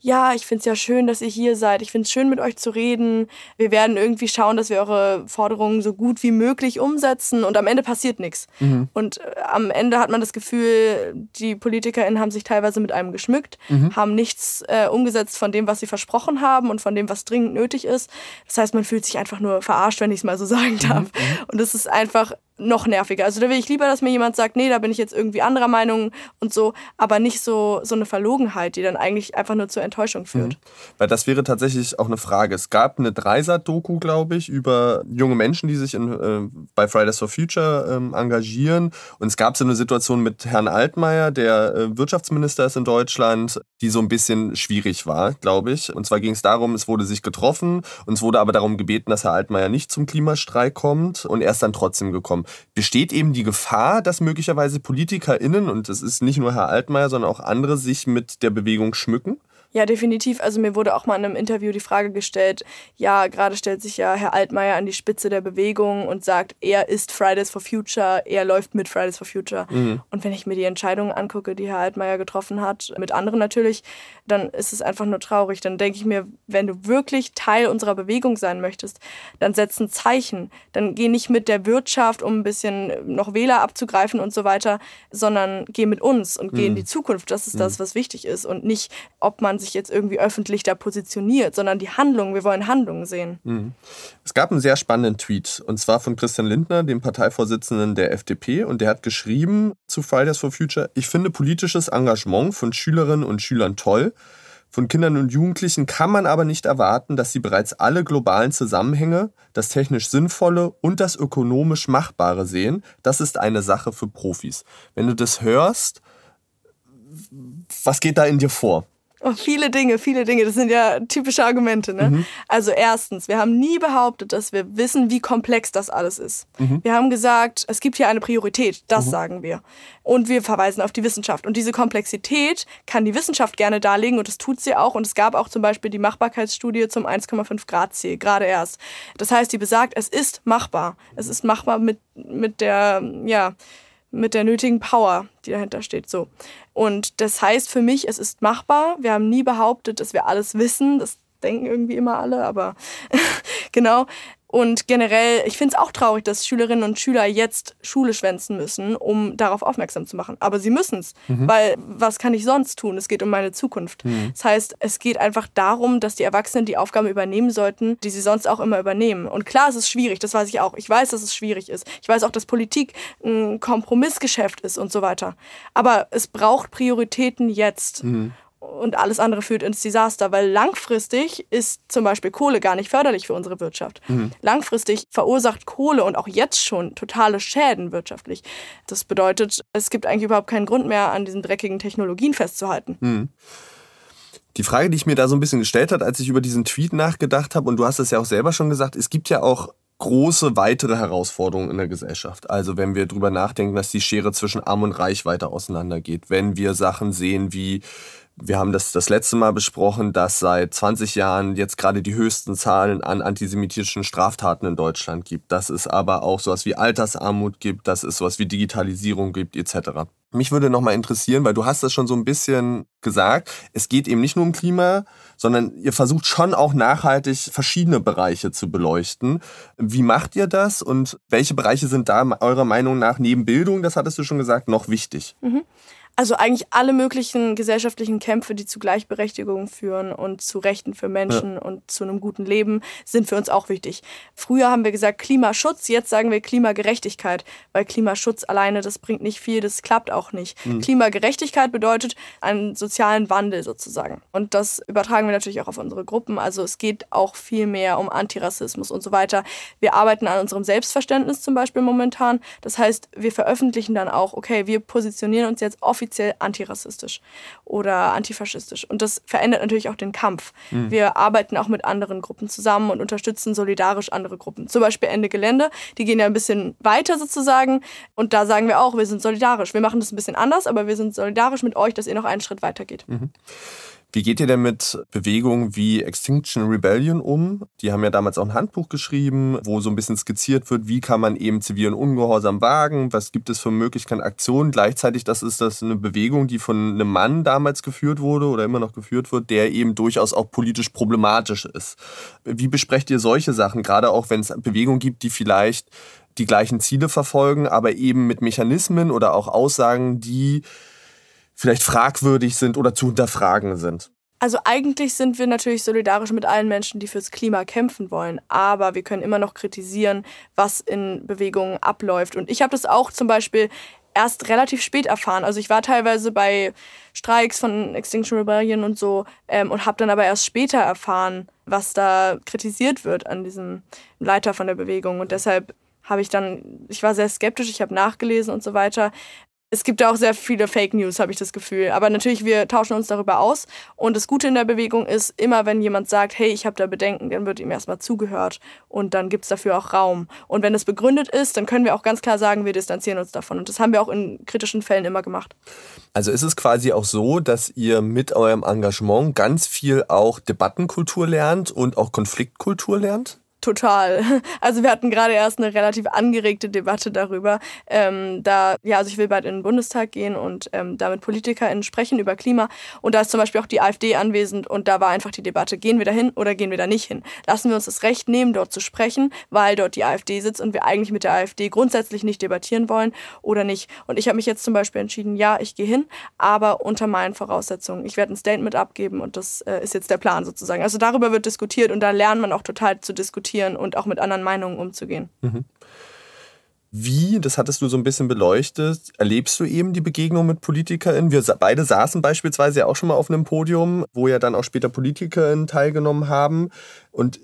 S3: ja, ich finde es ja schön, dass ihr hier seid. Ich finde es schön, mit euch zu reden. Wir werden irgendwie schauen, dass wir eure Forderungen so gut wie möglich umsetzen. Und am Ende passiert nichts. Mhm. Und äh, am Ende hat man das Gefühl, die PolitikerInnen haben sich teilweise mit einem geschmückt, mhm. haben nichts äh, umgesetzt von dem, was sie versprochen haben und von dem, was dringend nötig ist. Das heißt, man fühlt sich einfach nur verarscht, wenn ich es mal so [laughs] sagen darf. Mhm. Und es ist einfach noch nerviger. Also da will ich lieber, dass mir jemand sagt, nee, da bin ich jetzt irgendwie anderer Meinung und so, aber nicht so, so eine Verlogenheit, die dann eigentlich einfach nur zur Enttäuschung führt. Mhm.
S2: Weil das wäre tatsächlich auch eine Frage. Es gab eine Dreisat-Doku, glaube ich, über junge Menschen, die sich in, äh, bei Fridays for Future ähm, engagieren. Und es gab so eine Situation mit Herrn Altmaier, der äh, Wirtschaftsminister ist in Deutschland, die so ein bisschen schwierig war, glaube ich. Und zwar ging es darum, es wurde sich getroffen und es wurde aber darum gebeten, dass Herr Altmaier nicht zum Klimastreik kommt und er ist dann trotzdem gekommen besteht eben die Gefahr, dass möglicherweise PolitikerInnen, und das ist nicht nur Herr Altmaier, sondern auch andere, sich mit der Bewegung schmücken?
S3: Ja, definitiv. Also mir wurde auch mal in einem Interview die Frage gestellt, ja, gerade stellt sich ja Herr Altmaier an die Spitze der Bewegung und sagt, er ist Fridays for Future, er läuft mit Fridays for Future. Mhm. Und wenn ich mir die Entscheidungen angucke, die Herr Altmaier getroffen hat, mit anderen natürlich, dann ist es einfach nur traurig. Dann denke ich mir, wenn du wirklich Teil unserer Bewegung sein möchtest, dann setz ein Zeichen. Dann geh nicht mit der Wirtschaft, um ein bisschen noch Wähler abzugreifen und so weiter, sondern geh mit uns und mhm. geh in mhm. die Zukunft. Das ist mhm. das, was wichtig ist. Und nicht, ob man sich sich jetzt irgendwie öffentlich da positioniert, sondern die Handlungen. Wir wollen Handlungen sehen. Mhm.
S2: Es gab einen sehr spannenden Tweet und zwar von Christian Lindner, dem Parteivorsitzenden der FDP, und der hat geschrieben zu Fridays for Future: Ich finde politisches Engagement von Schülerinnen und Schülern toll. Von Kindern und Jugendlichen kann man aber nicht erwarten, dass sie bereits alle globalen Zusammenhänge, das technisch Sinnvolle und das ökonomisch Machbare sehen. Das ist eine Sache für Profis. Wenn du das hörst, was geht da in dir vor?
S3: Oh, viele Dinge, viele Dinge. Das sind ja typische Argumente. Ne? Mhm. Also erstens, wir haben nie behauptet, dass wir wissen, wie komplex das alles ist. Mhm. Wir haben gesagt, es gibt hier eine Priorität. Das mhm. sagen wir. Und wir verweisen auf die Wissenschaft. Und diese Komplexität kann die Wissenschaft gerne darlegen und das tut sie auch. Und es gab auch zum Beispiel die Machbarkeitsstudie zum 1,5 Grad Ziel, gerade erst. Das heißt, die besagt, es ist machbar. Es ist machbar mit, mit der, ja, mit der nötigen Power, die dahinter steht. So. Und das heißt für mich, es ist machbar. Wir haben nie behauptet, dass wir alles wissen. Das denken irgendwie immer alle, aber [laughs] genau. Und generell, ich finde es auch traurig, dass Schülerinnen und Schüler jetzt Schule schwänzen müssen, um darauf aufmerksam zu machen. Aber sie müssen es, mhm. weil was kann ich sonst tun? Es geht um meine Zukunft. Mhm. Das heißt, es geht einfach darum, dass die Erwachsenen die Aufgaben übernehmen sollten, die sie sonst auch immer übernehmen. Und klar, es ist schwierig, das weiß ich auch. Ich weiß, dass es schwierig ist. Ich weiß auch, dass Politik ein Kompromissgeschäft ist und so weiter. Aber es braucht Prioritäten jetzt. Mhm und alles andere führt ins Desaster, weil langfristig ist zum Beispiel Kohle gar nicht förderlich für unsere Wirtschaft. Mhm. Langfristig verursacht Kohle und auch jetzt schon totale Schäden wirtschaftlich. Das bedeutet, es gibt eigentlich überhaupt keinen Grund mehr, an diesen dreckigen Technologien festzuhalten. Mhm.
S2: Die Frage, die ich mir da so ein bisschen gestellt habe, als ich über diesen Tweet nachgedacht habe, und du hast es ja auch selber schon gesagt, es gibt ja auch große weitere Herausforderungen in der Gesellschaft. Also wenn wir darüber nachdenken, dass die Schere zwischen Arm und Reich weiter auseinandergeht, wenn wir Sachen sehen wie wir haben das das letzte Mal besprochen, dass seit 20 Jahren jetzt gerade die höchsten Zahlen an antisemitischen Straftaten in Deutschland gibt. Dass es aber auch sowas wie Altersarmut gibt, dass es sowas wie Digitalisierung gibt, etc. Mich würde nochmal interessieren, weil du hast das schon so ein bisschen gesagt, es geht eben nicht nur um Klima, sondern ihr versucht schon auch nachhaltig verschiedene Bereiche zu beleuchten. Wie macht ihr das und welche Bereiche sind da eurer Meinung nach neben Bildung, das hattest du schon gesagt, noch wichtig? Mhm.
S3: Also eigentlich alle möglichen gesellschaftlichen Kämpfe, die zu Gleichberechtigung führen und zu Rechten für Menschen ja. und zu einem guten Leben, sind für uns auch wichtig. Früher haben wir gesagt Klimaschutz, jetzt sagen wir Klimagerechtigkeit, weil Klimaschutz alleine, das bringt nicht viel, das klappt auch nicht. Mhm. Klimagerechtigkeit bedeutet einen sozialen Wandel sozusagen. Und das übertragen wir natürlich auch auf unsere Gruppen. Also es geht auch viel mehr um Antirassismus und so weiter. Wir arbeiten an unserem Selbstverständnis zum Beispiel momentan. Das heißt, wir veröffentlichen dann auch, okay, wir positionieren uns jetzt offiziell offiziell antirassistisch oder antifaschistisch. Und das verändert natürlich auch den Kampf. Mhm. Wir arbeiten auch mit anderen Gruppen zusammen und unterstützen solidarisch andere Gruppen. Zum Beispiel Ende Gelände, die gehen ja ein bisschen weiter sozusagen. Und da sagen wir auch, wir sind solidarisch. Wir machen das ein bisschen anders, aber wir sind solidarisch mit euch, dass ihr noch einen Schritt weiter geht. Mhm.
S2: Wie geht ihr denn mit Bewegungen wie Extinction Rebellion um? Die haben ja damals auch ein Handbuch geschrieben, wo so ein bisschen skizziert wird, wie kann man eben zivilen Ungehorsam wagen, was gibt es für Möglichkeiten, Aktionen. Gleichzeitig, das ist das eine Bewegung, die von einem Mann damals geführt wurde oder immer noch geführt wird, der eben durchaus auch politisch problematisch ist. Wie besprecht ihr solche Sachen, gerade auch wenn es Bewegungen gibt, die vielleicht die gleichen Ziele verfolgen, aber eben mit Mechanismen oder auch Aussagen, die vielleicht fragwürdig sind oder zu hinterfragen sind?
S3: Also eigentlich sind wir natürlich solidarisch mit allen Menschen, die fürs Klima kämpfen wollen, aber wir können immer noch kritisieren, was in Bewegungen abläuft. Und ich habe das auch zum Beispiel erst relativ spät erfahren. Also ich war teilweise bei Streiks von Extinction Rebellion und so ähm, und habe dann aber erst später erfahren, was da kritisiert wird an diesem Leiter von der Bewegung. Und deshalb habe ich dann, ich war sehr skeptisch, ich habe nachgelesen und so weiter es gibt ja auch sehr viele Fake News, habe ich das Gefühl. Aber natürlich, wir tauschen uns darüber aus. Und das Gute in der Bewegung ist, immer wenn jemand sagt, hey, ich habe da Bedenken, dann wird ihm erstmal zugehört. Und dann gibt es dafür auch Raum. Und wenn es begründet ist, dann können wir auch ganz klar sagen, wir distanzieren uns davon. Und das haben wir auch in kritischen Fällen immer gemacht.
S2: Also ist es quasi auch so, dass ihr mit eurem Engagement ganz viel auch Debattenkultur lernt und auch Konfliktkultur lernt?
S3: Total. [laughs] Also wir hatten gerade erst eine relativ angeregte Debatte darüber. Ähm, da, ja, also ich will bald in den Bundestag gehen und ähm, da mit PolitikerInnen sprechen über Klima. Und da ist zum Beispiel auch die AfD anwesend und da war einfach die Debatte, gehen wir da hin oder gehen wir da nicht hin? Lassen wir uns das Recht nehmen, dort zu sprechen, weil dort die AfD sitzt und wir eigentlich mit der AfD grundsätzlich nicht debattieren wollen oder nicht. Und ich habe mich jetzt zum Beispiel entschieden, ja, ich gehe hin, aber unter meinen Voraussetzungen. Ich werde ein Statement abgeben und das äh, ist jetzt der Plan sozusagen. Also darüber wird diskutiert und da lernt man auch total zu diskutieren und auch mit anderen Meinungen umzugehen. Mhm.
S2: Wie, das hattest du so ein bisschen beleuchtet, erlebst du eben die Begegnung mit PolitikerInnen? Wir beide saßen beispielsweise ja auch schon mal auf einem Podium, wo ja dann auch später PolitikerInnen teilgenommen haben. Und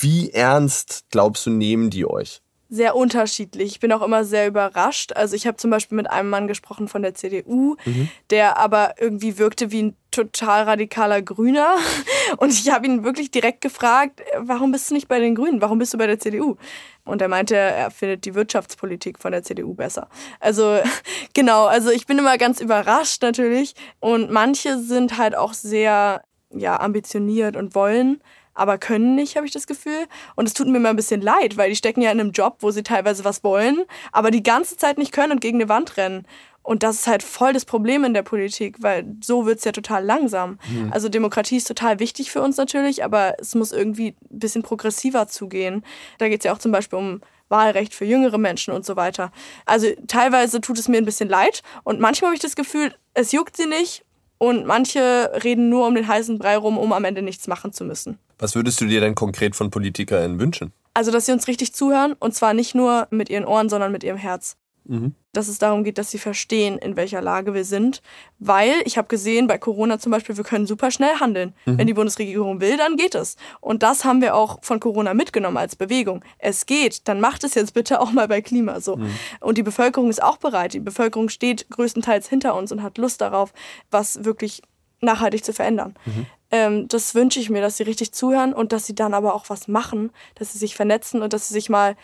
S2: wie ernst, glaubst du, nehmen die euch?
S3: Sehr unterschiedlich. Ich bin auch immer sehr überrascht. Also ich habe zum Beispiel mit einem Mann gesprochen von der CDU, mhm. der aber irgendwie wirkte wie ein total radikaler Grüner. [laughs] Und ich habe ihn wirklich direkt gefragt, warum bist du nicht bei den Grünen? Warum bist du bei der CDU? Und er meinte, er findet die Wirtschaftspolitik von der CDU besser. Also [laughs] genau, also ich bin immer ganz überrascht natürlich. Und manche sind halt auch sehr ja, ambitioniert und wollen aber können nicht, habe ich das Gefühl. Und es tut mir immer ein bisschen leid, weil die stecken ja in einem Job, wo sie teilweise was wollen, aber die ganze Zeit nicht können und gegen eine Wand rennen. Und das ist halt voll das Problem in der Politik, weil so wird es ja total langsam. Mhm. Also Demokratie ist total wichtig für uns natürlich, aber es muss irgendwie ein bisschen progressiver zugehen. Da geht es ja auch zum Beispiel um Wahlrecht für jüngere Menschen und so weiter. Also teilweise tut es mir ein bisschen leid und manchmal habe ich das Gefühl, es juckt sie nicht und manche reden nur um den heißen Brei rum, um am Ende nichts machen zu müssen.
S2: Was würdest du dir denn konkret von PolitikerInnen wünschen?
S3: Also, dass sie uns richtig zuhören und zwar nicht nur mit ihren Ohren, sondern mit ihrem Herz. Mhm. Dass es darum geht, dass sie verstehen, in welcher Lage wir sind. Weil ich habe gesehen, bei Corona zum Beispiel, wir können super schnell handeln. Mhm. Wenn die Bundesregierung will, dann geht es. Und das haben wir auch von Corona mitgenommen als Bewegung. Es geht, dann macht es jetzt bitte auch mal bei Klima so. Mhm. Und die Bevölkerung ist auch bereit. Die Bevölkerung steht größtenteils hinter uns und hat Lust darauf, was wirklich nachhaltig zu verändern. Mhm. Ähm, das wünsche ich mir, dass sie richtig zuhören und dass sie dann aber auch was machen, dass sie sich vernetzen und dass sie sich mal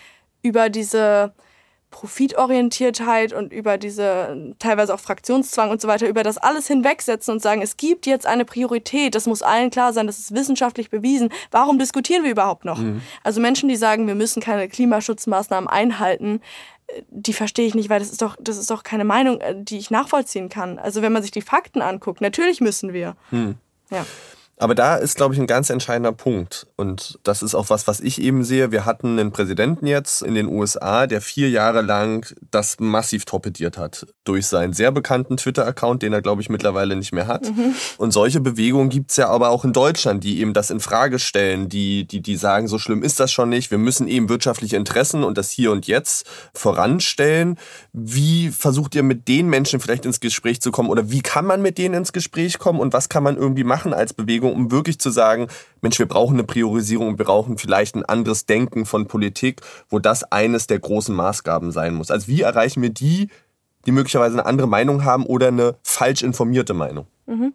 S3: über diese Profitorientiertheit und über diese teilweise auch Fraktionszwang und so weiter, über das alles hinwegsetzen und sagen, es gibt jetzt eine Priorität, das muss allen klar sein, das ist wissenschaftlich bewiesen. Warum diskutieren wir überhaupt noch? Mhm. Also Menschen, die sagen, wir müssen keine Klimaschutzmaßnahmen einhalten, äh, die verstehe ich nicht, weil das ist doch, das ist doch keine Meinung, äh, die ich nachvollziehen kann. Also wenn man sich die Fakten anguckt, natürlich müssen wir. Mhm. Ja.
S2: Aber da ist, glaube ich, ein ganz entscheidender Punkt. Und das ist auch was, was ich eben sehe. Wir hatten einen Präsidenten jetzt in den USA, der vier Jahre lang das massiv torpediert hat. Durch seinen sehr bekannten Twitter-Account, den er, glaube ich, mittlerweile nicht mehr hat. Mhm. Und solche Bewegungen gibt's ja aber auch in Deutschland, die eben das in Frage stellen, die, die, die sagen, so schlimm ist das schon nicht. Wir müssen eben wirtschaftliche Interessen und das Hier und Jetzt voranstellen. Wie versucht ihr mit den Menschen vielleicht ins Gespräch zu kommen? Oder wie kann man mit denen ins Gespräch kommen? Und was kann man irgendwie machen als Bewegung? Bewegung, um wirklich zu sagen, Mensch, wir brauchen eine Priorisierung und wir brauchen vielleicht ein anderes Denken von Politik, wo das eines der großen Maßgaben sein muss. Also wie erreichen wir die, die möglicherweise eine andere Meinung haben oder eine falsch informierte Meinung?
S3: Mhm.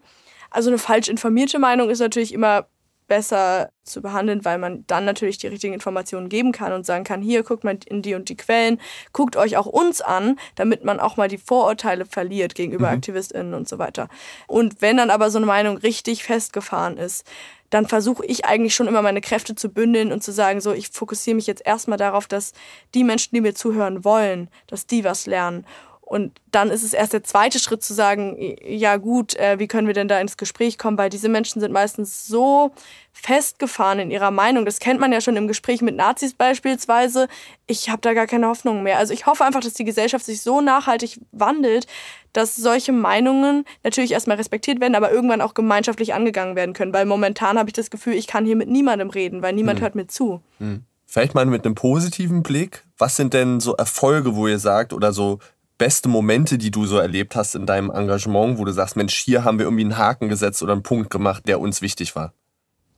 S3: Also eine falsch informierte Meinung ist natürlich immer besser zu behandeln, weil man dann natürlich die richtigen Informationen geben kann und sagen kann, hier guckt mal in die und die Quellen, guckt euch auch uns an, damit man auch mal die Vorurteile verliert gegenüber mhm. AktivistInnen und so weiter. Und wenn dann aber so eine Meinung richtig festgefahren ist, dann versuche ich eigentlich schon immer meine Kräfte zu bündeln und zu sagen, so, ich fokussiere mich jetzt erstmal darauf, dass die Menschen, die mir zuhören wollen, dass die was lernen. Und dann ist es erst der zweite Schritt zu sagen, ja gut, äh, wie können wir denn da ins Gespräch kommen? Weil diese Menschen sind meistens so festgefahren in ihrer Meinung. Das kennt man ja schon im Gespräch mit Nazis beispielsweise. Ich habe da gar keine Hoffnung mehr. Also ich hoffe einfach, dass die Gesellschaft sich so nachhaltig wandelt, dass solche Meinungen natürlich erstmal respektiert werden, aber irgendwann auch gemeinschaftlich angegangen werden können. Weil momentan habe ich das Gefühl, ich kann hier mit niemandem reden, weil niemand hm. hört mir zu. Hm.
S2: Vielleicht mal mit einem positiven Blick. Was sind denn so Erfolge, wo ihr sagt, oder so beste Momente, die du so erlebt hast in deinem Engagement, wo du sagst, Mensch, hier haben wir irgendwie einen Haken gesetzt oder einen Punkt gemacht, der uns wichtig war?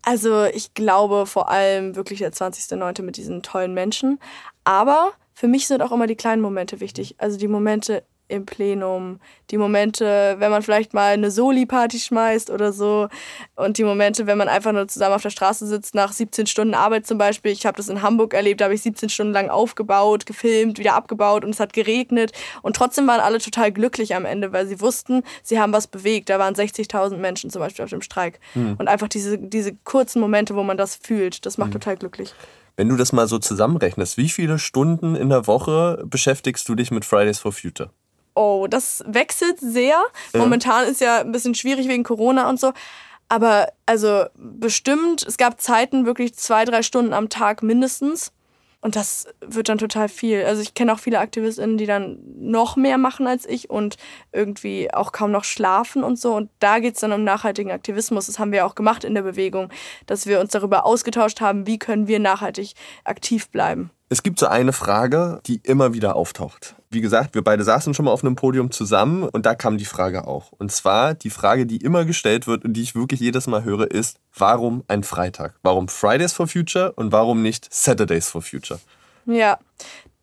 S3: Also ich glaube vor allem wirklich der 20.09. mit diesen tollen Menschen. Aber für mich sind auch immer die kleinen Momente wichtig. Also die Momente im Plenum, die Momente, wenn man vielleicht mal eine Soli-Party schmeißt oder so und die Momente, wenn man einfach nur zusammen auf der Straße sitzt, nach 17 Stunden Arbeit zum Beispiel. Ich habe das in Hamburg erlebt, da habe ich 17 Stunden lang aufgebaut, gefilmt, wieder abgebaut und es hat geregnet und trotzdem waren alle total glücklich am Ende, weil sie wussten, sie haben was bewegt. Da waren 60.000 Menschen zum Beispiel auf dem Streik hm. und einfach diese, diese kurzen Momente, wo man das fühlt, das macht hm. total glücklich.
S2: Wenn du das mal so zusammenrechnest, wie viele Stunden in der Woche beschäftigst du dich mit Fridays for Future?
S3: Oh, das wechselt sehr. Momentan ist ja ein bisschen schwierig wegen Corona und so. Aber also bestimmt, es gab Zeiten wirklich zwei, drei Stunden am Tag mindestens. Und das wird dann total viel. Also ich kenne auch viele AktivistInnen, die dann noch mehr machen als ich und irgendwie auch kaum noch schlafen und so. Und da geht es dann um nachhaltigen Aktivismus. Das haben wir auch gemacht in der Bewegung, dass wir uns darüber ausgetauscht haben, wie können wir nachhaltig aktiv bleiben.
S2: Es gibt so eine Frage, die immer wieder auftaucht. Wie gesagt, wir beide saßen schon mal auf einem Podium zusammen und da kam die Frage auch. Und zwar die Frage, die immer gestellt wird und die ich wirklich jedes Mal höre, ist, warum ein Freitag? Warum Fridays for Future und warum nicht Saturdays for Future?
S3: Ja,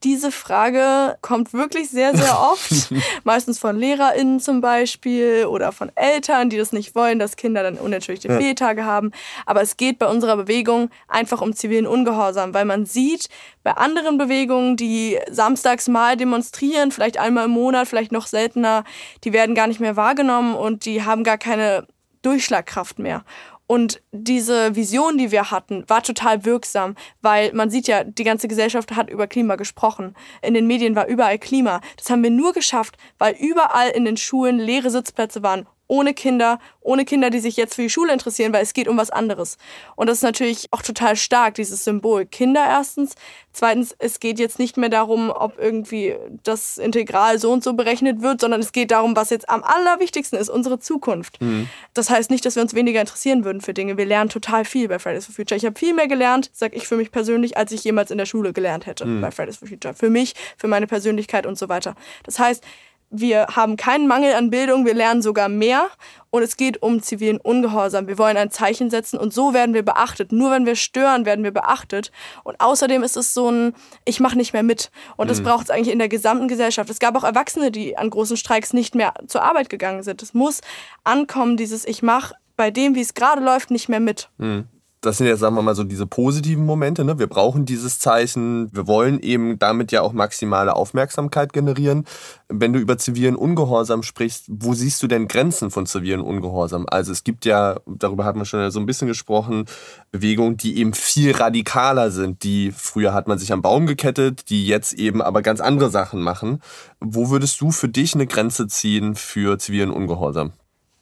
S3: diese Frage kommt wirklich sehr, sehr oft. [laughs] Meistens von LehrerInnen zum Beispiel oder von Eltern, die das nicht wollen, dass Kinder dann unentschuldigte ja. Fehltage haben. Aber es geht bei unserer Bewegung einfach um zivilen Ungehorsam, weil man sieht, bei anderen Bewegungen, die samstags mal demonstrieren, vielleicht einmal im Monat, vielleicht noch seltener, die werden gar nicht mehr wahrgenommen und die haben gar keine Durchschlagkraft mehr. Und diese Vision, die wir hatten, war total wirksam, weil man sieht ja, die ganze Gesellschaft hat über Klima gesprochen. In den Medien war überall Klima. Das haben wir nur geschafft, weil überall in den Schulen leere Sitzplätze waren ohne Kinder, ohne Kinder, die sich jetzt für die Schule interessieren, weil es geht um was anderes. Und das ist natürlich auch total stark, dieses Symbol. Kinder erstens. Zweitens, es geht jetzt nicht mehr darum, ob irgendwie das Integral so und so berechnet wird, sondern es geht darum, was jetzt am allerwichtigsten ist, unsere Zukunft. Mhm. Das heißt nicht, dass wir uns weniger interessieren würden für Dinge. Wir lernen total viel bei Fridays for Future. Ich habe viel mehr gelernt, sag ich für mich persönlich, als ich jemals in der Schule gelernt hätte mhm. bei Fridays for Future. Für mich, für meine Persönlichkeit und so weiter. Das heißt, wir haben keinen Mangel an Bildung, wir lernen sogar mehr und es geht um zivilen Ungehorsam. Wir wollen ein Zeichen setzen und so werden wir beachtet. Nur wenn wir stören, werden wir beachtet. Und außerdem ist es so ein, ich mache nicht mehr mit. Und das mhm. braucht es eigentlich in der gesamten Gesellschaft. Es gab auch Erwachsene, die an großen Streiks nicht mehr zur Arbeit gegangen sind. Es muss ankommen, dieses Ich mache bei dem, wie es gerade läuft, nicht mehr mit.
S2: Mhm das sind ja, sagen wir mal, so diese positiven Momente. Ne? Wir brauchen dieses Zeichen. Wir wollen eben damit ja auch maximale Aufmerksamkeit generieren. Wenn du über zivilen Ungehorsam sprichst, wo siehst du denn Grenzen von zivilen Ungehorsam? Also es gibt ja, darüber hatten wir schon so ein bisschen gesprochen, Bewegungen, die eben viel radikaler sind. Die früher hat man sich am Baum gekettet, die jetzt eben aber ganz andere Sachen machen. Wo würdest du für dich eine Grenze ziehen für zivilen Ungehorsam?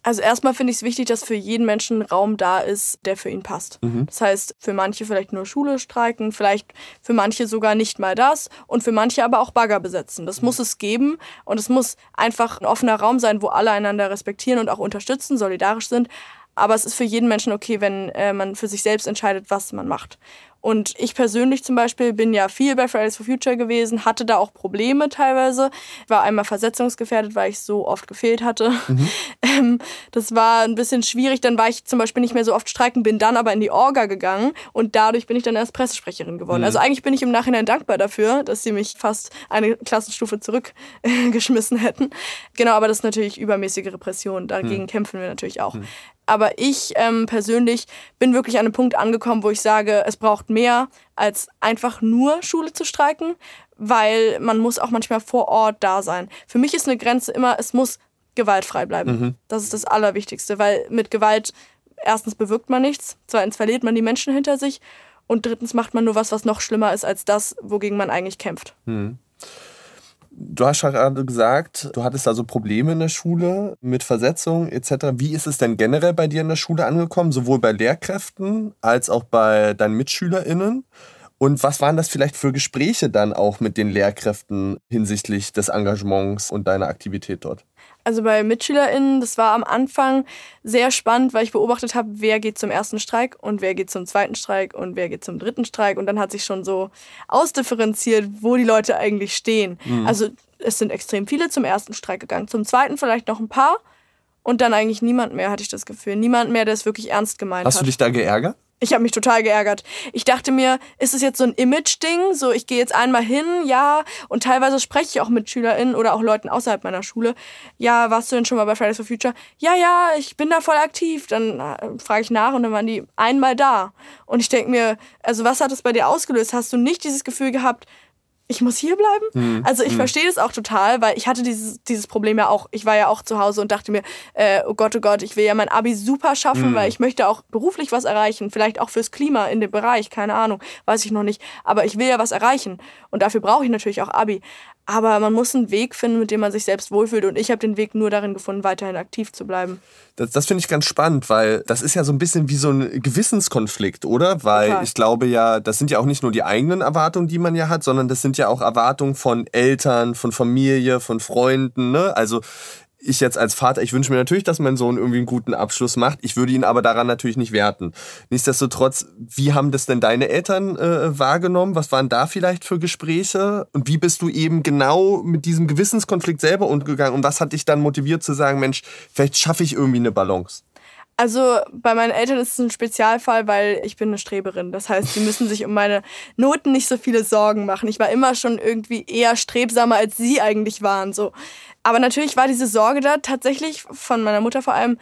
S3: Also erstmal finde ich es wichtig, dass für jeden Menschen Raum da ist, der für ihn passt. Mhm. Das heißt, für manche vielleicht nur Schule streiken, vielleicht für manche sogar nicht mal das und für manche aber auch Bagger besetzen. Das mhm. muss es geben und es muss einfach ein offener Raum sein, wo alle einander respektieren und auch unterstützen, solidarisch sind. Aber es ist für jeden Menschen okay, wenn äh, man für sich selbst entscheidet, was man macht. Und ich persönlich zum Beispiel bin ja viel bei Fridays for Future gewesen, hatte da auch Probleme teilweise. War einmal versetzungsgefährdet, weil ich so oft gefehlt hatte. Mhm. [laughs] Ähm, das war ein bisschen schwierig. Dann war ich zum Beispiel nicht mehr so oft streiken, bin dann aber in die Orga gegangen und dadurch bin ich dann erst Pressesprecherin geworden. Mhm. Also eigentlich bin ich im Nachhinein dankbar dafür, dass sie mich fast eine Klassenstufe zurückgeschmissen [laughs] hätten. Genau, aber das ist natürlich übermäßige Repression. Dagegen mhm. kämpfen wir natürlich auch. Mhm. Aber ich ähm, persönlich bin wirklich an einem Punkt angekommen, wo ich sage, es braucht mehr als einfach nur Schule zu streiken, weil man muss auch manchmal vor Ort da sein. Für mich ist eine Grenze immer, es muss gewaltfrei bleiben. Mhm. Das ist das Allerwichtigste, weil mit Gewalt erstens bewirkt man nichts, zweitens verliert man die Menschen hinter sich und drittens macht man nur was, was noch schlimmer ist als das, wogegen man eigentlich kämpft. Mhm.
S2: Du hast gerade gesagt, du hattest da so Probleme in der Schule mit Versetzung etc. Wie ist es denn generell bei dir in der Schule angekommen, sowohl bei Lehrkräften als auch bei deinen MitschülerInnen? Und was waren das vielleicht für Gespräche dann auch mit den Lehrkräften hinsichtlich des Engagements und deiner Aktivität dort?
S3: Also bei MitschülerInnen, das war am Anfang sehr spannend, weil ich beobachtet habe, wer geht zum ersten Streik und wer geht zum zweiten Streik und wer geht zum dritten Streik. Und dann hat sich schon so ausdifferenziert, wo die Leute eigentlich stehen. Mhm. Also es sind extrem viele zum ersten Streik gegangen, zum zweiten vielleicht noch ein paar und dann eigentlich niemand mehr, hatte ich das Gefühl. Niemand mehr, der es wirklich ernst gemeint
S2: Hast
S3: hat.
S2: Hast du dich da geärgert?
S3: Ich habe mich total geärgert. Ich dachte mir, ist es jetzt so ein Image-Ding? So, ich gehe jetzt einmal hin, ja. Und teilweise spreche ich auch mit SchülerInnen oder auch Leuten außerhalb meiner Schule. Ja, warst du denn schon mal bei Fridays for Future? Ja, ja, ich bin da voll aktiv. Dann äh, frage ich nach und dann waren die einmal da. Und ich denke mir, also was hat das bei dir ausgelöst? Hast du nicht dieses Gefühl gehabt, ich muss hier bleiben. Mhm. Also ich mhm. verstehe das auch total, weil ich hatte dieses, dieses Problem ja auch. Ich war ja auch zu Hause und dachte mir, äh, oh Gott, oh Gott, ich will ja mein Abi super schaffen, mhm. weil ich möchte auch beruflich was erreichen. Vielleicht auch fürs Klima in dem Bereich, keine Ahnung, weiß ich noch nicht. Aber ich will ja was erreichen. Und dafür brauche ich natürlich auch Abi. Aber man muss einen Weg finden, mit dem man sich selbst wohlfühlt. Und ich habe den Weg nur darin gefunden, weiterhin aktiv zu bleiben.
S2: Das, das finde ich ganz spannend, weil das ist ja so ein bisschen wie so ein Gewissenskonflikt, oder? Weil Total. ich glaube ja, das sind ja auch nicht nur die eigenen Erwartungen, die man ja hat, sondern das sind ja auch Erwartungen von Eltern, von Familie, von Freunden. Ne? Also ich jetzt als Vater, ich wünsche mir natürlich, dass mein Sohn irgendwie einen guten Abschluss macht. Ich würde ihn aber daran natürlich nicht werten. Nichtsdestotrotz, wie haben das denn deine Eltern äh, wahrgenommen? Was waren da vielleicht für Gespräche? Und wie bist du eben genau mit diesem Gewissenskonflikt selber umgegangen? Und was hat dich dann motiviert zu sagen, Mensch, vielleicht schaffe ich irgendwie eine Balance?
S3: Also bei meinen Eltern ist es ein Spezialfall, weil ich bin eine Streberin. Das heißt, sie müssen sich um meine Noten nicht so viele Sorgen machen. Ich war immer schon irgendwie eher strebsamer, als sie eigentlich waren. So. Aber natürlich war diese Sorge da tatsächlich von meiner Mutter vor allem,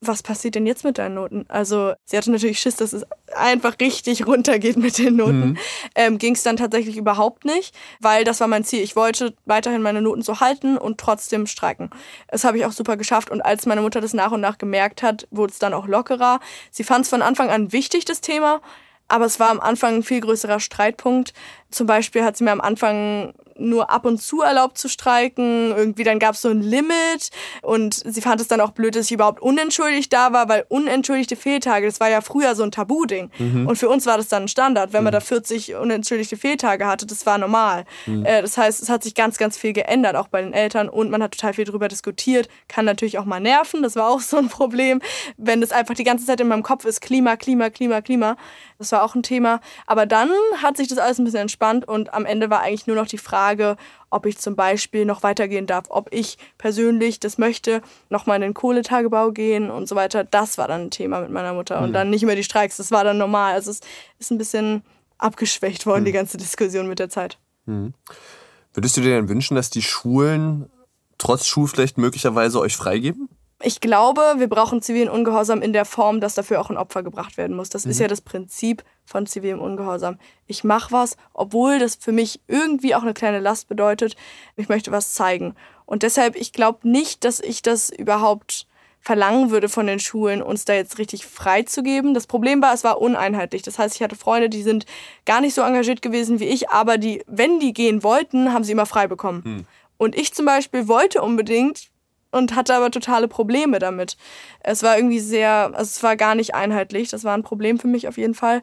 S3: was passiert denn jetzt mit deinen Noten? Also sie hatte natürlich Schiss, dass es einfach richtig runtergeht mit den Noten. Mhm. Ähm, Ging es dann tatsächlich überhaupt nicht, weil das war mein Ziel. Ich wollte weiterhin meine Noten so halten und trotzdem streiken. Das habe ich auch super geschafft. Und als meine Mutter das nach und nach gemerkt hat, wurde es dann auch lockerer. Sie fand es von Anfang an wichtig, das Thema. Aber es war am Anfang ein viel größerer Streitpunkt. Zum Beispiel hat sie mir am Anfang nur ab und zu erlaubt zu streiken. Irgendwie dann gab es so ein Limit und sie fand es dann auch blöd, dass ich überhaupt unentschuldigt da war, weil unentschuldigte Fehltage, das war ja früher so ein Tabu-Ding. Mhm. Und für uns war das dann ein Standard. Wenn man mhm. da 40 unentschuldigte Fehltage hatte, das war normal. Mhm. Äh, das heißt, es hat sich ganz, ganz viel geändert, auch bei den Eltern und man hat total viel darüber diskutiert. Kann natürlich auch mal nerven, das war auch so ein Problem, wenn das einfach die ganze Zeit in meinem Kopf ist, Klima, Klima, Klima, Klima. Das war auch ein Thema. Aber dann hat sich das alles ein bisschen entspannt und am Ende war eigentlich nur noch die Frage, ob ich zum Beispiel noch weitergehen darf, ob ich persönlich das möchte, nochmal in den Kohletagebau gehen und so weiter. Das war dann ein Thema mit meiner Mutter. Und mhm. dann nicht mehr die Streiks, das war dann normal. Also es ist ein bisschen abgeschwächt worden, mhm. die ganze Diskussion mit der Zeit.
S2: Mhm. Würdest du dir denn wünschen, dass die Schulen trotz Schulpflicht möglicherweise euch freigeben?
S3: Ich glaube, wir brauchen zivilen Ungehorsam in der Form, dass dafür auch ein Opfer gebracht werden muss. Das mhm. ist ja das Prinzip von zivilem Ungehorsam. Ich mache was, obwohl das für mich irgendwie auch eine kleine Last bedeutet. Ich möchte was zeigen. Und deshalb, ich glaube nicht, dass ich das überhaupt verlangen würde von den Schulen, uns da jetzt richtig freizugeben. Das Problem war, es war uneinheitlich. Das heißt, ich hatte Freunde, die sind gar nicht so engagiert gewesen wie ich, aber die, wenn die gehen wollten, haben sie immer frei bekommen. Hm. Und ich zum Beispiel wollte unbedingt und hatte aber totale Probleme damit. Es war irgendwie sehr, also es war gar nicht einheitlich. Das war ein Problem für mich auf jeden Fall.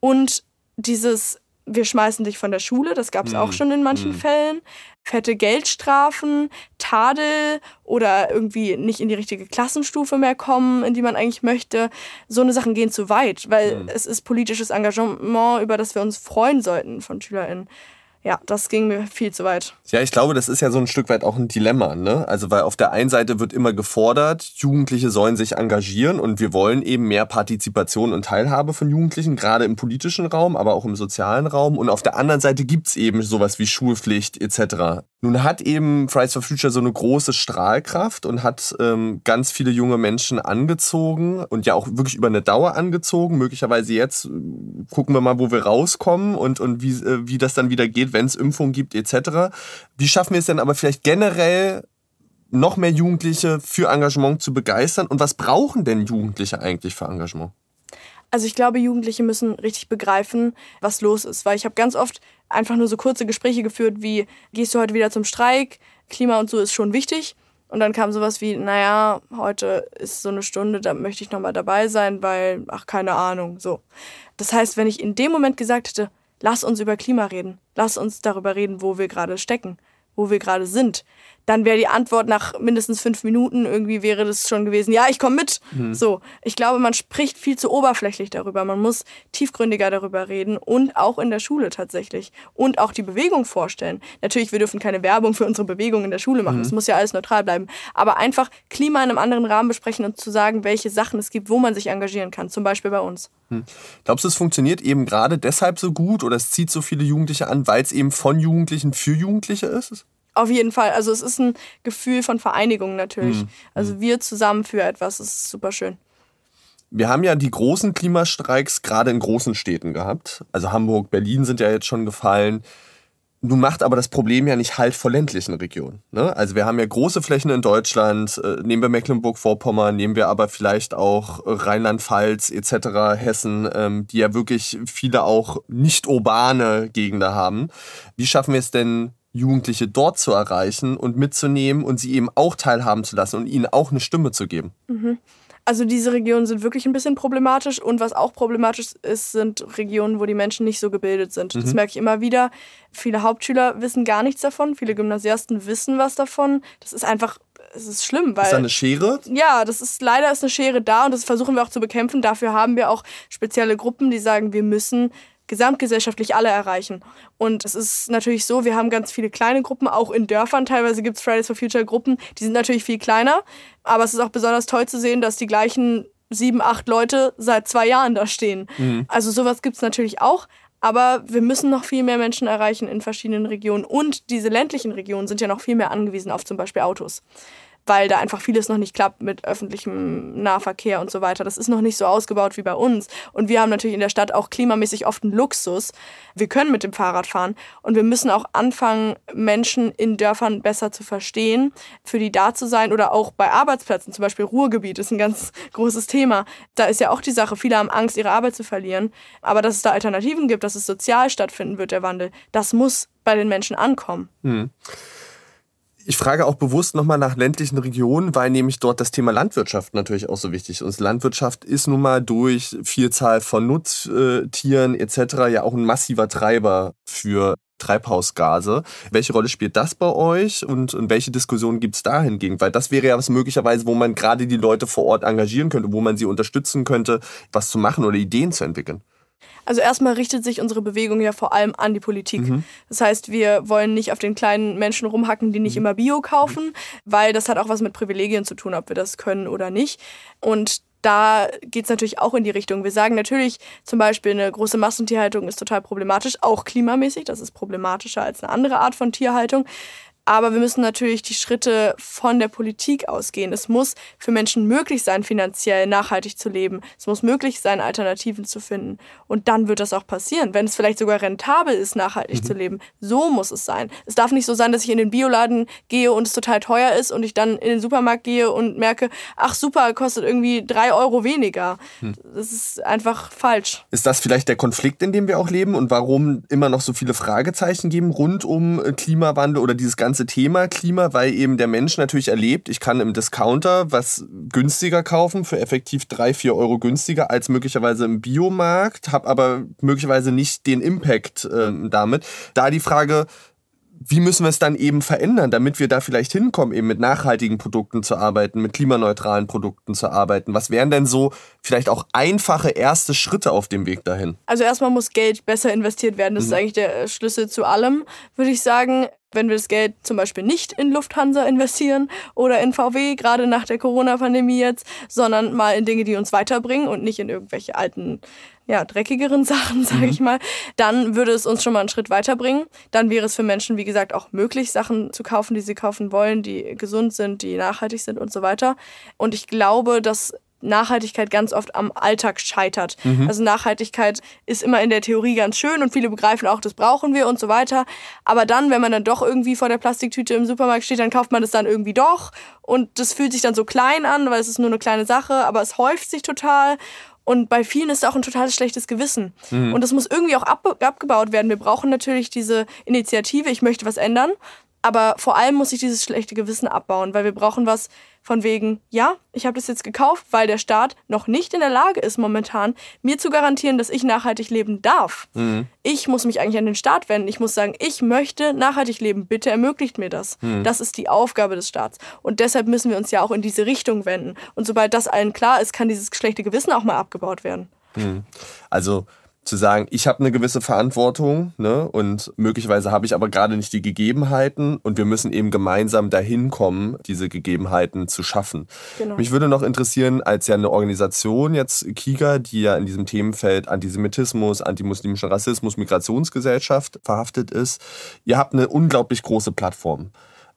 S3: Und dieses, wir schmeißen dich von der Schule, das gab es mm. auch schon in manchen mm. Fällen. Fette Geldstrafen, Tadel oder irgendwie nicht in die richtige Klassenstufe mehr kommen, in die man eigentlich möchte. So eine Sachen gehen zu weit, weil mm. es ist politisches Engagement, über das wir uns freuen sollten von SchülerInnen ja, das ging mir viel zu weit.
S2: Ja, ich glaube, das ist ja so ein Stück weit auch ein Dilemma, ne? Also, weil auf der einen Seite wird immer gefordert, Jugendliche sollen sich engagieren und wir wollen eben mehr Partizipation und Teilhabe von Jugendlichen, gerade im politischen Raum, aber auch im sozialen Raum. Und auf der anderen Seite gibt's eben sowas wie Schulpflicht etc. Nun hat eben Fridays for Future so eine große Strahlkraft und hat ähm, ganz viele junge Menschen angezogen und ja auch wirklich über eine Dauer angezogen. Möglicherweise jetzt äh, gucken wir mal, wo wir rauskommen und, und wie, äh, wie das dann wieder geht, wenn es Impfungen gibt etc. Wie schaffen wir es denn aber vielleicht generell noch mehr Jugendliche für Engagement zu begeistern? Und was brauchen denn Jugendliche eigentlich für Engagement?
S3: Also ich glaube, Jugendliche müssen richtig begreifen, was los ist, weil ich habe ganz oft einfach nur so kurze Gespräche geführt wie, gehst du heute wieder zum Streik? Klima und so ist schon wichtig. Und dann kam sowas wie, naja, heute ist so eine Stunde, da möchte ich nochmal dabei sein, weil, ach, keine Ahnung, so. Das heißt, wenn ich in dem Moment gesagt hätte, lass uns über Klima reden. Lass uns darüber reden, wo wir gerade stecken, wo wir gerade sind dann wäre die Antwort nach mindestens fünf Minuten irgendwie wäre das schon gewesen, ja, ich komme mit. Mhm. So, ich glaube, man spricht viel zu oberflächlich darüber. Man muss tiefgründiger darüber reden und auch in der Schule tatsächlich und auch die Bewegung vorstellen. Natürlich, wir dürfen keine Werbung für unsere Bewegung in der Schule machen. Es mhm. muss ja alles neutral bleiben. Aber einfach Klima in einem anderen Rahmen besprechen und zu sagen, welche Sachen es gibt, wo man sich engagieren kann. Zum Beispiel bei uns.
S2: Hm. Glaubst du, es funktioniert eben gerade deshalb so gut oder es zieht so viele Jugendliche an, weil es eben von Jugendlichen für Jugendliche ist?
S3: Auf jeden Fall. Also es ist ein Gefühl von Vereinigung natürlich. Also hm. wir zusammen für etwas, das ist super schön.
S2: Wir haben ja die großen Klimastreiks gerade in großen Städten gehabt. Also Hamburg, Berlin sind ja jetzt schon gefallen. Nun macht aber das Problem ja nicht Halt vor ländlichen Regionen. Ne? Also wir haben ja große Flächen in Deutschland, äh, nehmen wir Mecklenburg-Vorpommern, nehmen wir aber vielleicht auch Rheinland-Pfalz etc., Hessen, ähm, die ja wirklich viele auch nicht urbane Gegenden haben. Wie schaffen wir es denn, Jugendliche dort zu erreichen und mitzunehmen und sie eben auch teilhaben zu lassen und ihnen auch eine Stimme zu geben.
S3: Mhm. Also diese Regionen sind wirklich ein bisschen problematisch und was auch problematisch ist, sind Regionen, wo die Menschen nicht so gebildet sind. Mhm. Das merke ich immer wieder. Viele Hauptschüler wissen gar nichts davon, viele Gymnasiasten wissen was davon. Das ist einfach es ist schlimm, weil.
S2: Ist da eine Schere?
S3: Ja, das ist leider ist eine Schere da und das versuchen wir auch zu bekämpfen. Dafür haben wir auch spezielle Gruppen, die sagen, wir müssen gesamtgesellschaftlich alle erreichen. Und es ist natürlich so, wir haben ganz viele kleine Gruppen, auch in Dörfern. Teilweise gibt es Fridays for Future Gruppen, die sind natürlich viel kleiner. Aber es ist auch besonders toll zu sehen, dass die gleichen sieben, acht Leute seit zwei Jahren da stehen. Mhm. Also sowas gibt es natürlich auch. Aber wir müssen noch viel mehr Menschen erreichen in verschiedenen Regionen. Und diese ländlichen Regionen sind ja noch viel mehr angewiesen auf zum Beispiel Autos weil da einfach vieles noch nicht klappt mit öffentlichem Nahverkehr und so weiter. Das ist noch nicht so ausgebaut wie bei uns. Und wir haben natürlich in der Stadt auch klimamäßig oft einen Luxus. Wir können mit dem Fahrrad fahren und wir müssen auch anfangen, Menschen in Dörfern besser zu verstehen, für die da zu sein oder auch bei Arbeitsplätzen, zum Beispiel Ruhrgebiet ist ein ganz großes Thema. Da ist ja auch die Sache, viele haben Angst, ihre Arbeit zu verlieren. Aber dass es da Alternativen gibt, dass es sozial stattfinden wird, der Wandel, das muss bei den Menschen ankommen.
S2: Hm. Ich frage auch bewusst nochmal nach ländlichen Regionen, weil nämlich dort das Thema Landwirtschaft natürlich auch so wichtig ist. Landwirtschaft ist nun mal durch Vielzahl von Nutztieren etc. ja auch ein massiver Treiber für Treibhausgase. Welche Rolle spielt das bei euch und, und welche Diskussionen gibt es da hingegen? Weil das wäre ja was möglicherweise, wo man gerade die Leute vor Ort engagieren könnte, wo man sie unterstützen könnte, was zu machen oder Ideen zu entwickeln.
S3: Also erstmal richtet sich unsere Bewegung ja vor allem an die Politik. Mhm. Das heißt, wir wollen nicht auf den kleinen Menschen rumhacken, die nicht mhm. immer Bio kaufen, weil das hat auch was mit Privilegien zu tun, ob wir das können oder nicht. Und da geht es natürlich auch in die Richtung. Wir sagen natürlich zum Beispiel, eine große Massentierhaltung ist total problematisch, auch klimamäßig. Das ist problematischer als eine andere Art von Tierhaltung. Aber wir müssen natürlich die Schritte von der Politik ausgehen. Es muss für Menschen möglich sein, finanziell nachhaltig zu leben. Es muss möglich sein, Alternativen zu finden. Und dann wird das auch passieren, wenn es vielleicht sogar rentabel ist, nachhaltig mhm. zu leben. So muss es sein. Es darf nicht so sein, dass ich in den Bioladen gehe und es total teuer ist und ich dann in den Supermarkt gehe und merke, ach super, kostet irgendwie drei Euro weniger. Mhm. Das ist einfach falsch.
S2: Ist das vielleicht der Konflikt, in dem wir auch leben und warum immer noch so viele Fragezeichen geben rund um äh, Klimawandel oder dieses ganze ganze Thema Klima, weil eben der Mensch natürlich erlebt, ich kann im Discounter was günstiger kaufen, für effektiv drei, vier Euro günstiger als möglicherweise im Biomarkt, habe aber möglicherweise nicht den Impact äh, damit. Da die Frage, wie müssen wir es dann eben verändern, damit wir da vielleicht hinkommen, eben mit nachhaltigen Produkten zu arbeiten, mit klimaneutralen Produkten zu arbeiten? Was wären denn so vielleicht auch einfache erste Schritte auf dem Weg dahin?
S3: Also erstmal muss Geld besser investiert werden. Das mhm. ist eigentlich der Schlüssel zu allem, würde ich sagen wenn wir das Geld zum Beispiel nicht in Lufthansa investieren oder in VW, gerade nach der Corona-Pandemie jetzt, sondern mal in Dinge, die uns weiterbringen und nicht in irgendwelche alten, ja, dreckigeren [laughs] Sachen, sage mhm. ich mal, dann würde es uns schon mal einen Schritt weiterbringen. Dann wäre es für Menschen, wie gesagt, auch möglich, Sachen zu kaufen, die sie kaufen wollen, die gesund sind, die nachhaltig sind und so weiter. Und ich glaube, dass Nachhaltigkeit ganz oft am Alltag scheitert. Mhm. Also Nachhaltigkeit ist immer in der Theorie ganz schön und viele begreifen auch, das brauchen wir und so weiter. Aber dann, wenn man dann doch irgendwie vor der Plastiktüte im Supermarkt steht, dann kauft man das dann irgendwie doch und das fühlt sich dann so klein an, weil es ist nur eine kleine Sache, aber es häuft sich total. Und bei vielen ist es auch ein totales schlechtes Gewissen. Mhm. Und das muss irgendwie auch ab, abgebaut werden. Wir brauchen natürlich diese Initiative, ich möchte was ändern. Aber vor allem muss ich dieses schlechte Gewissen abbauen, weil wir brauchen was von wegen, ja, ich habe das jetzt gekauft, weil der Staat noch nicht in der Lage ist momentan, mir zu garantieren, dass ich nachhaltig leben darf. Mhm. Ich muss mich eigentlich an den Staat wenden. Ich muss sagen, ich möchte nachhaltig leben. Bitte ermöglicht mir das. Mhm. Das ist die Aufgabe des Staats. Und deshalb müssen wir uns ja auch in diese Richtung wenden. Und sobald das allen klar ist, kann dieses schlechte Gewissen auch mal abgebaut werden.
S2: Mhm. Also zu sagen, ich habe eine gewisse Verantwortung ne, und möglicherweise habe ich aber gerade nicht die Gegebenheiten und wir müssen eben gemeinsam dahin kommen, diese Gegebenheiten zu schaffen. Genau. Mich würde noch interessieren, als ja eine Organisation jetzt KIGA, die ja in diesem Themenfeld Antisemitismus, antimuslimischer Rassismus, Migrationsgesellschaft verhaftet ist, ihr habt eine unglaublich große Plattform.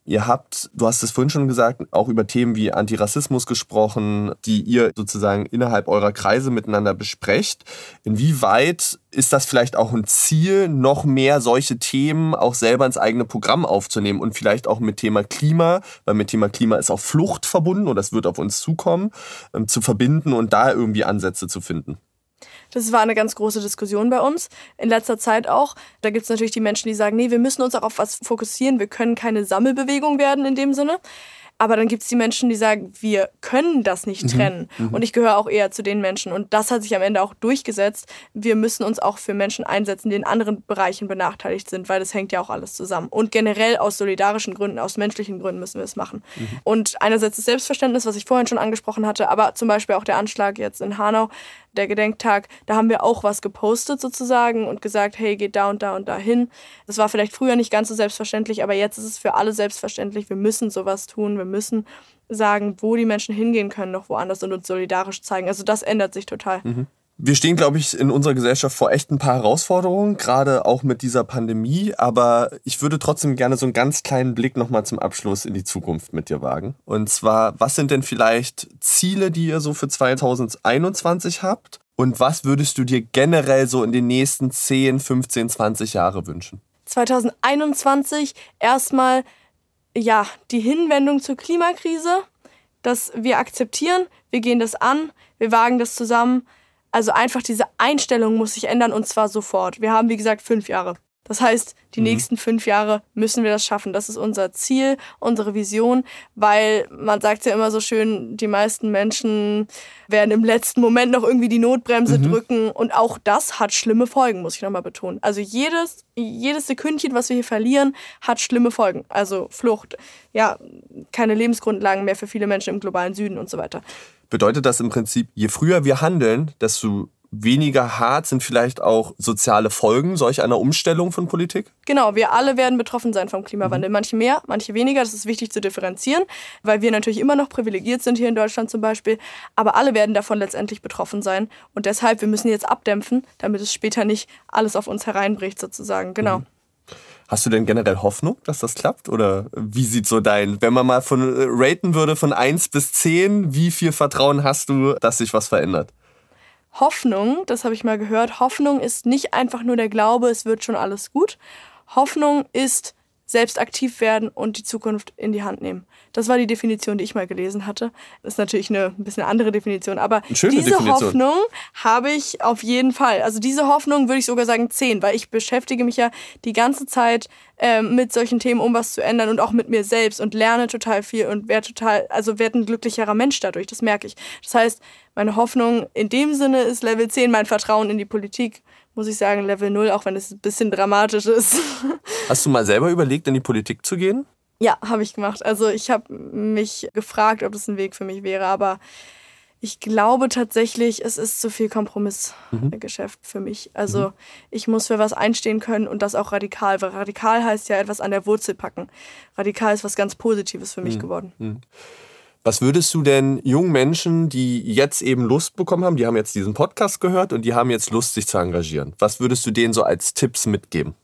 S2: Ihr habt, du hast es vorhin schon gesagt, auch über Themen wie Antirassismus gesprochen, die ihr sozusagen innerhalb eurer Kreise miteinander besprecht. Inwieweit ist das vielleicht auch ein Ziel, noch mehr solche Themen auch selber ins eigene Programm aufzunehmen und vielleicht auch mit Thema Klima, weil mit Thema Klima ist auch Flucht verbunden und das wird auf uns zukommen, ähm, zu verbinden und da irgendwie Ansätze zu finden?
S3: Das war eine ganz große Diskussion bei uns, in letzter Zeit auch. Da gibt es natürlich die Menschen, die sagen, nee, wir müssen uns auch auf was fokussieren, wir können keine Sammelbewegung werden in dem Sinne. Aber dann gibt es die Menschen, die sagen, wir können das nicht mhm. trennen. Mhm. Und ich gehöre auch eher zu den Menschen. Und das hat sich am Ende auch durchgesetzt. Wir müssen uns auch für Menschen einsetzen, die in anderen Bereichen benachteiligt sind, weil das hängt ja auch alles zusammen. Und generell aus solidarischen Gründen, aus menschlichen Gründen müssen wir es machen. Mhm. Und einerseits das Selbstverständnis, was ich vorhin schon angesprochen hatte, aber zum Beispiel auch der Anschlag jetzt in Hanau, der Gedenktag, da haben wir auch was gepostet sozusagen und gesagt, hey, geht da und da und da hin. Das war vielleicht früher nicht ganz so selbstverständlich, aber jetzt ist es für alle selbstverständlich. Wir müssen sowas tun, wir müssen sagen, wo die Menschen hingehen können, noch woanders und uns solidarisch zeigen. Also das ändert sich total. Mhm.
S2: Wir stehen, glaube ich, in unserer Gesellschaft vor echt ein paar Herausforderungen, gerade auch mit dieser Pandemie. Aber ich würde trotzdem gerne so einen ganz kleinen Blick nochmal zum Abschluss in die Zukunft mit dir wagen. Und zwar, was sind denn vielleicht Ziele, die ihr so für 2021 habt? Und was würdest du dir generell so in den nächsten 10, 15, 20 Jahre wünschen?
S3: 2021 erstmal, ja, die Hinwendung zur Klimakrise, dass wir akzeptieren, wir gehen das an, wir wagen das zusammen also einfach diese Einstellung muss sich ändern und zwar sofort. Wir haben, wie gesagt, fünf Jahre. Das heißt, die mhm. nächsten fünf Jahre müssen wir das schaffen. Das ist unser Ziel, unsere Vision, weil man sagt ja immer so schön, die meisten Menschen werden im letzten Moment noch irgendwie die Notbremse mhm. drücken und auch das hat schlimme Folgen, muss ich nochmal betonen. Also jedes, jedes Sekündchen, was wir hier verlieren, hat schlimme Folgen. Also Flucht, ja, keine Lebensgrundlagen mehr für viele Menschen im globalen Süden und so weiter
S2: bedeutet das im Prinzip, je früher wir handeln, desto weniger hart sind vielleicht auch soziale Folgen solch einer Umstellung von Politik?
S3: Genau, wir alle werden betroffen sein vom Klimawandel. Mhm. Manche mehr, manche weniger. Das ist wichtig zu differenzieren, weil wir natürlich immer noch privilegiert sind hier in Deutschland zum Beispiel. Aber alle werden davon letztendlich betroffen sein. Und deshalb, wir müssen jetzt abdämpfen, damit es später nicht alles auf uns hereinbricht sozusagen. Genau. Mhm.
S2: Hast du denn generell Hoffnung, dass das klappt? Oder wie sieht so dein, wenn man mal von äh, raten würde von 1 bis 10, wie viel Vertrauen hast du, dass sich was verändert?
S3: Hoffnung, das habe ich mal gehört, Hoffnung ist nicht einfach nur der Glaube, es wird schon alles gut. Hoffnung ist selbst aktiv werden und die Zukunft in die Hand nehmen. Das war die Definition, die ich mal gelesen hatte. Das ist natürlich eine ein bisschen andere Definition, aber diese Definition. Hoffnung habe ich auf jeden Fall. Also diese Hoffnung würde ich sogar sagen zehn, weil ich beschäftige mich ja die ganze Zeit ähm, mit solchen Themen, um was zu ändern und auch mit mir selbst und lerne total viel und werde total, also werde ein glücklicherer Mensch dadurch. Das merke ich. Das heißt, meine Hoffnung in dem Sinne ist Level 10, mein Vertrauen in die Politik muss ich sagen, Level 0, auch wenn es ein bisschen dramatisch ist.
S2: Hast du mal selber überlegt, in die Politik zu gehen?
S3: Ja, habe ich gemacht. Also ich habe mich gefragt, ob das ein Weg für mich wäre, aber ich glaube tatsächlich, es ist zu viel Kompromissgeschäft mhm. für mich. Also mhm. ich muss für was einstehen können und das auch radikal, weil radikal heißt ja etwas an der Wurzel packen. Radikal ist was ganz Positives für mich mhm. geworden.
S2: Was würdest du denn jungen Menschen, die jetzt eben Lust bekommen haben, die haben jetzt diesen Podcast gehört und die haben jetzt Lust, sich zu engagieren, was würdest du denen so als Tipps mitgeben?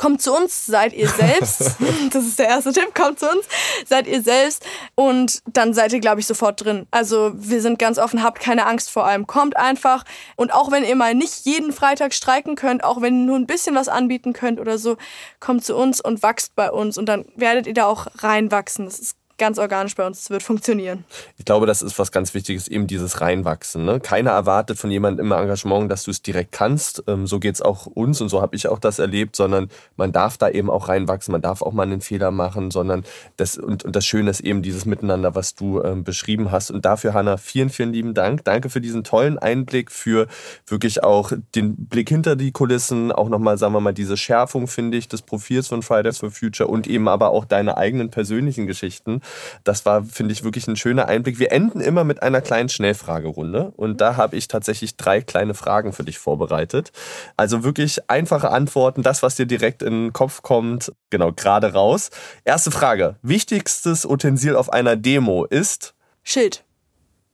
S3: Kommt zu uns, seid ihr selbst. [laughs] das ist der erste Tipp, kommt zu uns, seid ihr selbst und dann seid ihr, glaube ich, sofort drin. Also wir sind ganz offen, habt keine Angst vor allem. Kommt einfach und auch wenn ihr mal nicht jeden Freitag streiken könnt, auch wenn ihr nur ein bisschen was anbieten könnt oder so, kommt zu uns und wachst bei uns und dann werdet ihr da auch reinwachsen. Das ist ganz organisch bei uns. Es wird funktionieren.
S2: Ich glaube, das ist was ganz Wichtiges, eben dieses Reinwachsen. Ne? Keiner erwartet von jemandem im Engagement, dass du es direkt kannst. Ähm, so geht es auch uns und so habe ich auch das erlebt, sondern man darf da eben auch reinwachsen, man darf auch mal einen Fehler machen, sondern das und, und das Schöne ist eben dieses Miteinander, was du ähm, beschrieben hast. Und dafür, Hanna, vielen, vielen lieben Dank. Danke für diesen tollen Einblick, für wirklich auch den Blick hinter die Kulissen, auch nochmal, sagen wir mal, diese Schärfung, finde ich, des Profils von Fridays for Future und eben aber auch deine eigenen persönlichen Geschichten. Das war, finde ich, wirklich ein schöner Einblick. Wir enden immer mit einer kleinen Schnellfragerunde und da habe ich tatsächlich drei kleine Fragen für dich vorbereitet. Also wirklich einfache Antworten, das, was dir direkt in den Kopf kommt, genau, gerade raus. Erste Frage. Wichtigstes Utensil auf einer Demo ist?
S3: Schild.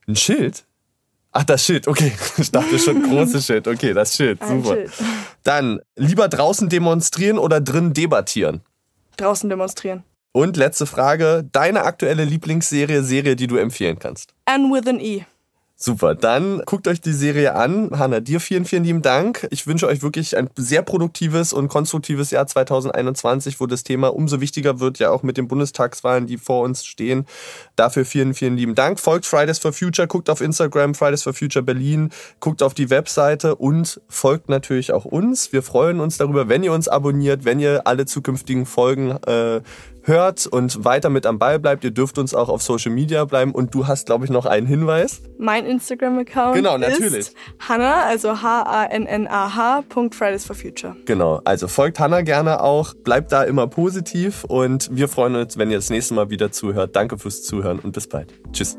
S2: Ein Schild? Ach, das Schild, okay. [laughs] Ich dachte schon großes Schild. Okay, das Schild, super. Schild. Dann lieber draußen demonstrieren oder drin debattieren?
S3: Draußen demonstrieren.
S2: Und letzte Frage, deine aktuelle Lieblingsserie, Serie, die du empfehlen kannst?
S3: Anne with an E.
S2: Super, dann guckt euch die Serie an. Hanna, dir vielen, vielen lieben Dank. Ich wünsche euch wirklich ein sehr produktives und konstruktives Jahr 2021, wo das Thema umso wichtiger wird, ja auch mit den Bundestagswahlen, die vor uns stehen. Dafür vielen, vielen lieben Dank. Folgt Fridays for Future, guckt auf Instagram, Fridays for Future Berlin, guckt auf die Webseite und folgt natürlich auch uns. Wir freuen uns darüber, wenn ihr uns abonniert, wenn ihr alle zukünftigen Folgen äh, hört und weiter mit am Ball bleibt. Ihr dürft uns auch auf Social Media bleiben und du hast, glaube ich, noch einen Hinweis.
S3: Mein Instagram-Account
S2: genau, natürlich.
S3: ist Hannah, also H-A-N-N-A-H, Fridays for Future.
S2: Genau, also folgt Hannah gerne auch, bleibt da immer positiv und wir freuen uns, wenn ihr das nächste Mal wieder zuhört. Danke fürs Zuhören und bis bald. Tschüss.